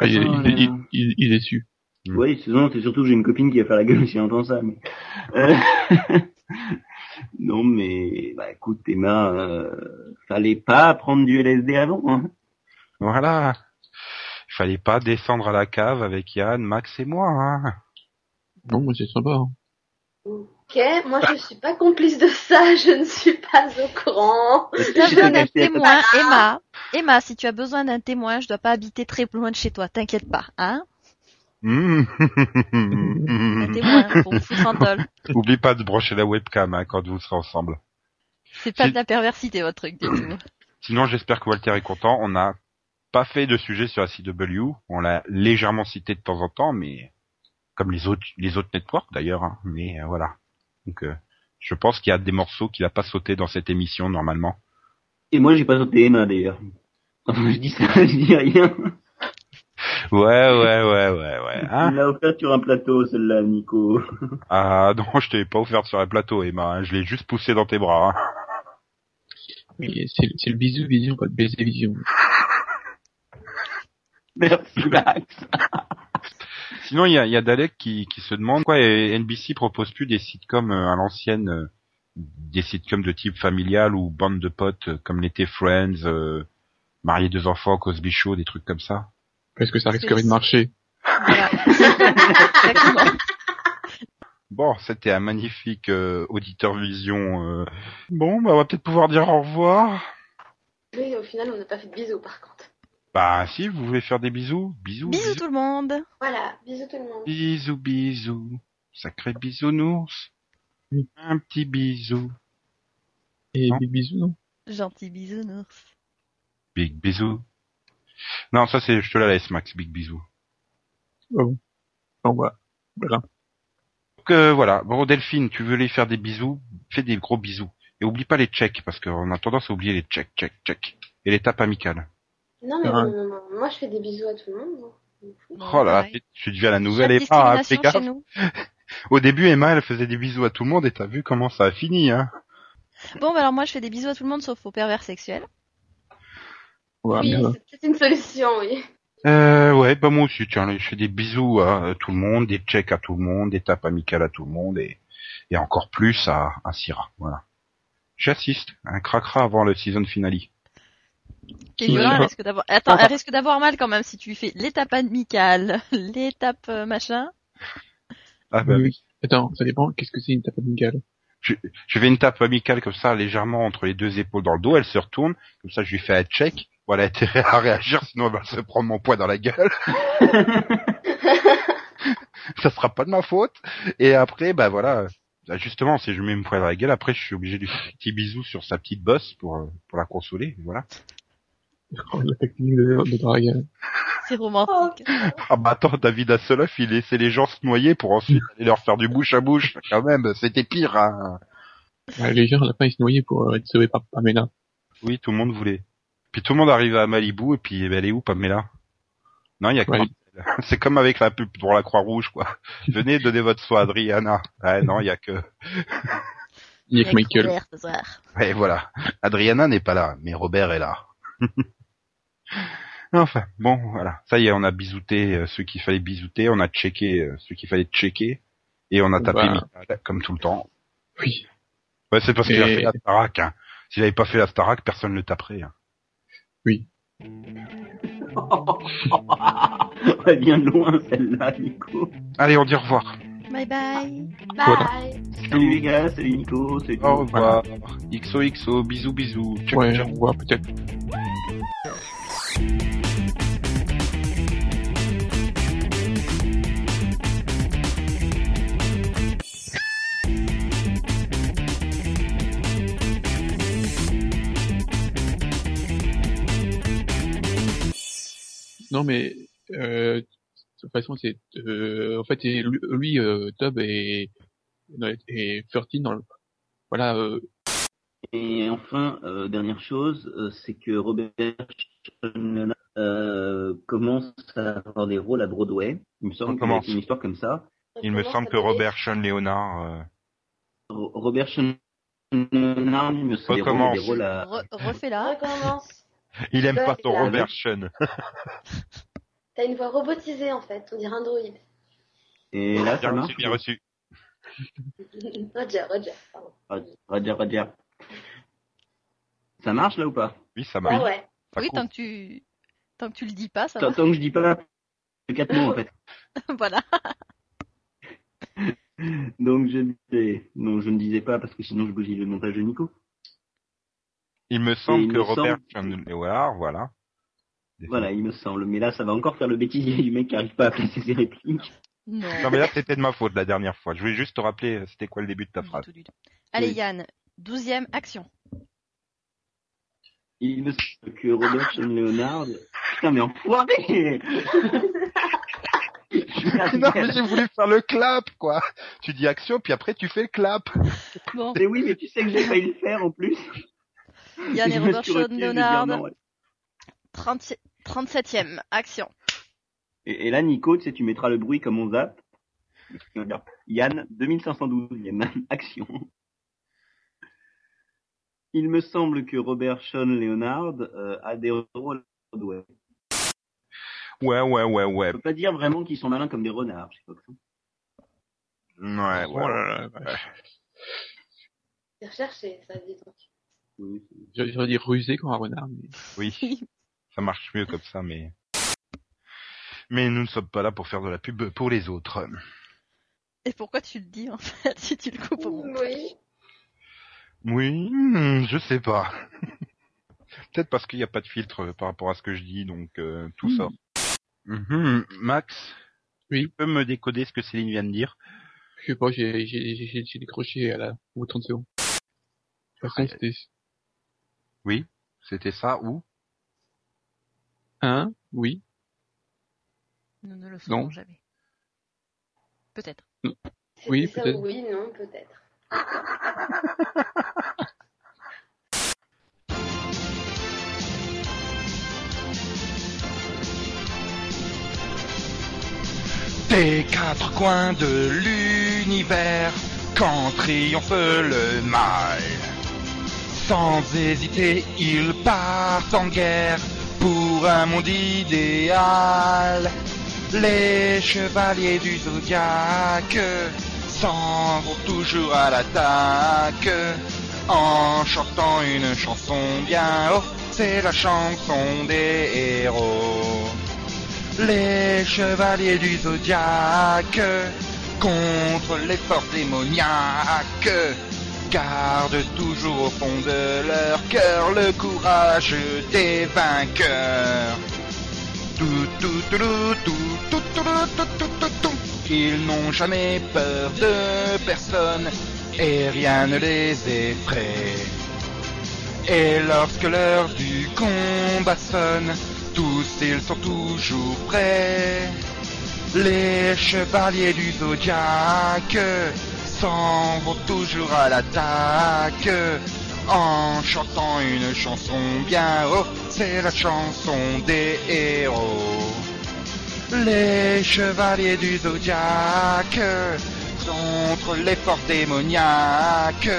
Ah, il, Oh il, il, là. il- il est déçu. Mm. Oui, c'est non, c'est surtout que j'ai une copine qui va faire la gueule si elle entend ça. Mais... Euh, non, mais bah écoute, Emma, euh, fallait pas prendre du LSD avant. Hein. Voilà. Il fallait pas descendre à la cave avec Yann, Max et moi. Hein. Non, moi, c'est sympa. hein. Ok, moi je suis pas complice de ça, je ne suis pas au courant. Si tu as J'ai besoin d'un témoin, Emma, Emma, si tu as besoin d'un témoin, je dois pas habiter très loin de chez toi, t'inquiète pas, hein Mmh. Témoin pour vous. Oublie pas de brancher la webcam hein, quand vous serez ensemble. C'est pas de la perversité, votre truc, du tout. Sinon, j'espère que Walter est content. On n'a pas fait de sujet sur la CW. On l'a légèrement cité de temps en temps, mais comme les autres, les autres networks d'ailleurs. hein. Mais euh, voilà. Donc, euh, je pense qu'il y a des morceaux qu'il a pas sauté dans cette émission normalement. Et moi, j'ai pas sauté Emma d'ailleurs. Enfin, je dis ça, je dis rien. Ouais, ouais, ouais, ouais, ouais. Hein Il l'a offert sur un plateau, celle-là, Nico. ah non, je t'ai pas offert sur un plateau, Emma. hein. Je l'ai juste poussé dans tes bras. hein. Mais c'est c'est le bisou vision, pas le baiser vision. Merci, Max. Sinon, il y a, il y a Dalek qui, qui se demande pourquoi NBC propose plus des sitcoms euh, à l'ancienne, euh, des sitcoms de type familial ou bande de potes euh, comme l'était Friends, euh, Marié deux enfants, Cosby Show, des trucs comme ça. Parce que ça risquerait de marcher. Voilà. Bon, c'était un magnifique euh, auditeur vision. euh. Bon, bah on va peut-être pouvoir dire au revoir. Oui, au final, on n'a pas fait de bisous par contre. Bah si, vous voulez faire des bisous, bisous, Bisous tout le monde. Voilà, bisous tout le monde. bisous, bisous, sacré bisounours. Oui. Un petit bisou, Et Non. des bisous, non? Gentil bisounours. big bisou. Non, ça c'est, je te la laisse, Max, big bisou. Bon, voilà. Voilà. Donc euh, voilà, bon Delphine, tu veux les faire des bisous, fais des gros bisous. Et oublie pas les checks, parce qu'on a tendance à oublier les checks, checks, checks. Et l'étape amicale. Non, mais Ah. non, non, non, moi je fais des bisous à tout le monde. Oh là là, pareil. tu deviens la nouvelle Emma, hein, fais gaffe. Au début, Emma, elle faisait des bisous à tout le monde et t'as vu comment ça a fini, hein. Bon, bah alors moi je fais des bisous à tout le monde sauf aux pervers sexuels. Oui, c'est une solution, oui. Euh, ouais, bah moi aussi, tiens, je fais des bisous à tout le monde, des checks à tout le monde, des tapes amicales à tout le monde et, et encore plus à, à Syrah, voilà. J'assiste, un cracra avant le season finale. Ouais. risque d'avoir, attends, elle risque d'avoir mal quand même si tu lui fais l'étape amicale, l'étape euh, machin. Ah bah Oui, oui. oui. Attends, ça dépend. Qu'est-ce que c'est une tape amicale? Je, je fais une tape amicale comme ça, légèrement entre les deux épaules dans le dos, elle se retourne, comme ça je lui fais un check, voilà, intérêt à réagir, sinon elle va se prendre mon poids dans la gueule. ça sera pas de ma faute. Et après, bah voilà, bah, justement, si je mets mon poids dans la gueule, après je suis obligé de lui faire un petit bisou sur sa petite bosse pour, euh, pour la consoler, voilà. La technique de, de drague. C'est romantique. Ah bah attends, David Hasselhoff, il laissait les gens se noyer pour ensuite aller leur faire du bouche à bouche, quand même, c'était pire, hein. Ouais, les gens, à la fin, ils se noyaient pour euh, être sauvés par Pamela. Oui, tout le monde voulait. Puis tout le monde arrive à Malibu, et puis eh ben, elle est où, Pamela? Non, il y a que Ouais. C'est comme avec la pub pour la Croix-Rouge, quoi. Venez donner votre soin à Adriana. Ah non, il y a que... Il y a que Michael. Robert ce soir. Ouais, voilà. Adriana n'est pas là, mais Robert est là. enfin, bon, voilà. Ça y est, on a bisouté euh, ceux qu'il fallait bisouter, on a checké euh, ceux qu'il fallait checker, et on a tapé Bah. Michael, comme tout le temps. Oui. Ouais, c'est parce qu'il a fait la Starac, hein. S'il avait pas fait la Starac, personne ne le taperait. hein. Oui. Elle vient de loin celle-là, Nico. Allez, on dit au revoir. Bye bye. Bye. Salut les gars, salut Nico, salut. Au revoir. XOXO, bisous bisous. Ouais, on voit peut-être. Non, mais euh, de toute façon, c'est euh, en fait, lui, euh, Tub et et 13 dans le voilà. Euh, Et enfin, euh, dernière chose, euh, c'est que Robert Sean euh, commence à avoir des rôles à Broadway. Il me semble On qu'il y a commence. une histoire comme ça. Il me semble que Robert Sean Léonard, euh, Ro- Robert Sean Leonard, il me semble des rôles, Recommence. des rôles à... Re- Refais-la. Recommence. Il aime Ouais, pas ton Robert Sean. T'as une voix robotisée en fait, on dirait un droïde. Et là, ça Bien marche reçu, bien reçu. Roger, Roger. pardon. Roger, Roger. Ça marche là ou pas? Oui, ça Ah marche. ouais. Ça Oui, tant que tu tant que tu le dis pas, ça tant, va. tant que je dis pas les quatre mots en fait. voilà. Donc je disais, non, je ne disais pas parce que sinon je bousille le montage de Nico. Il me semble il que me Robert semble- voilà. Voilà, il me semble. Mais là, ça va encore faire le bêtisier du mec qui arrive pas à placer ses répliques. Non. Non mais là c'était de ma faute la dernière fois. Je voulais juste te rappeler euh, c'était quoi le début de ta Du phrase. tout, du tout. Allez Oui. Yann, douzième action. Il me semble que Robert Sean Leonard... Putain, mais enfoiré non mais j'ai voulu faire le clap quoi. Tu dis action puis après tu fais le clap. Bon, Mais oui, mais tu sais que j'ai failli le faire en plus. Yann et Je Robert Sean Leonard, non, ouais. 30 37ème action. Et, et là, Nico, tu sais, tu mettras le bruit comme on zappe. Yann, 2512e action. Il me semble que Robert Sean Leonard euh, a des rôles à Broadway. Ouais ouais ouais ouais. On peut pas dire vraiment qu'ils sont malins comme des renards, je sais pas. Ouais ouais. ouais. C'est recherché, ça dit donc. Oui, J'aurais dit rusé comme un renard. Mais... Oui. Ça marche mieux comme ça mais. Mais nous ne sommes pas là pour faire de la pub pour les autres. Et pourquoi tu le dis en fait si tu le coupes au montage Oui. Oui, je sais pas. Peut-être parce qu'il n'y a pas de filtre par rapport à ce que je dis, donc euh, tout sort. Mhm. Max, Oui. tu peux me décoder ce que Céline vient de dire? Je sais pas, j'ai décroché à la au bout de 30 secondes. De toute façon, Ouais. c'était Oui, c'était ça ou? Un, oui. Nous ne le Non. jamais. Peut-être. Oui, peut-être. Oui, non, peut-être. Des quatre coins de l'univers, quand triomphe le mal. Sans hésiter, ils partent en guerre pour un monde idéal. Les chevaliers du zodiaque s'en vont toujours à l'attaque en chantant une chanson bien haut. C'est la chanson des héros. Les chevaliers du zodiaque contre les forces démoniaques Gardent toujours au fond de leur cœur le courage des vainqueurs. Ils n'ont jamais peur de personne et rien ne les effraie. Et lorsque l'heure du combat sonne, tous ils sont toujours prêts. Les chevaliers du zodiaque s'en vont toujours à l'attaque en chantant une chanson bien haut. C'est la chanson des héros. Les chevaliers du zodiaque contre les forts démoniaques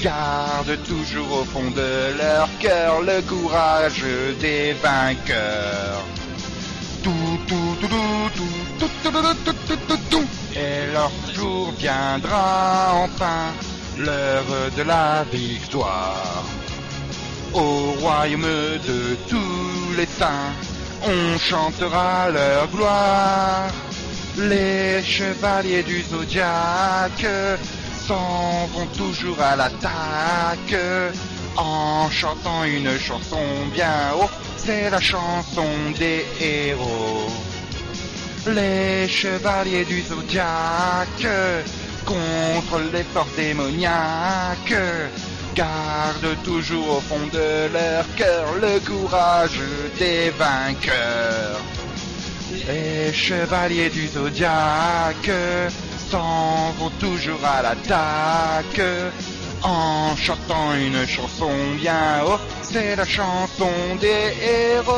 gardent toujours au fond de leur cœur le courage des vainqueurs. Tout, tout, tout, tout, tout. Et leur jour viendra enfin, l'heure de la victoire. Au royaume de tous les saints, on chantera leur gloire. Les chevaliers du zodiaque s'en vont toujours à l'attaque en chantant une chanson bien haut, c'est la chanson des héros. Les chevaliers du zodiaque contre les forces démoniaques gardent toujours au fond de leur cœur le courage des vainqueurs. Les chevaliers du zodiaque s'en vont toujours à l'attaque en chantant une chanson bien haut, c'est la chanson des héros.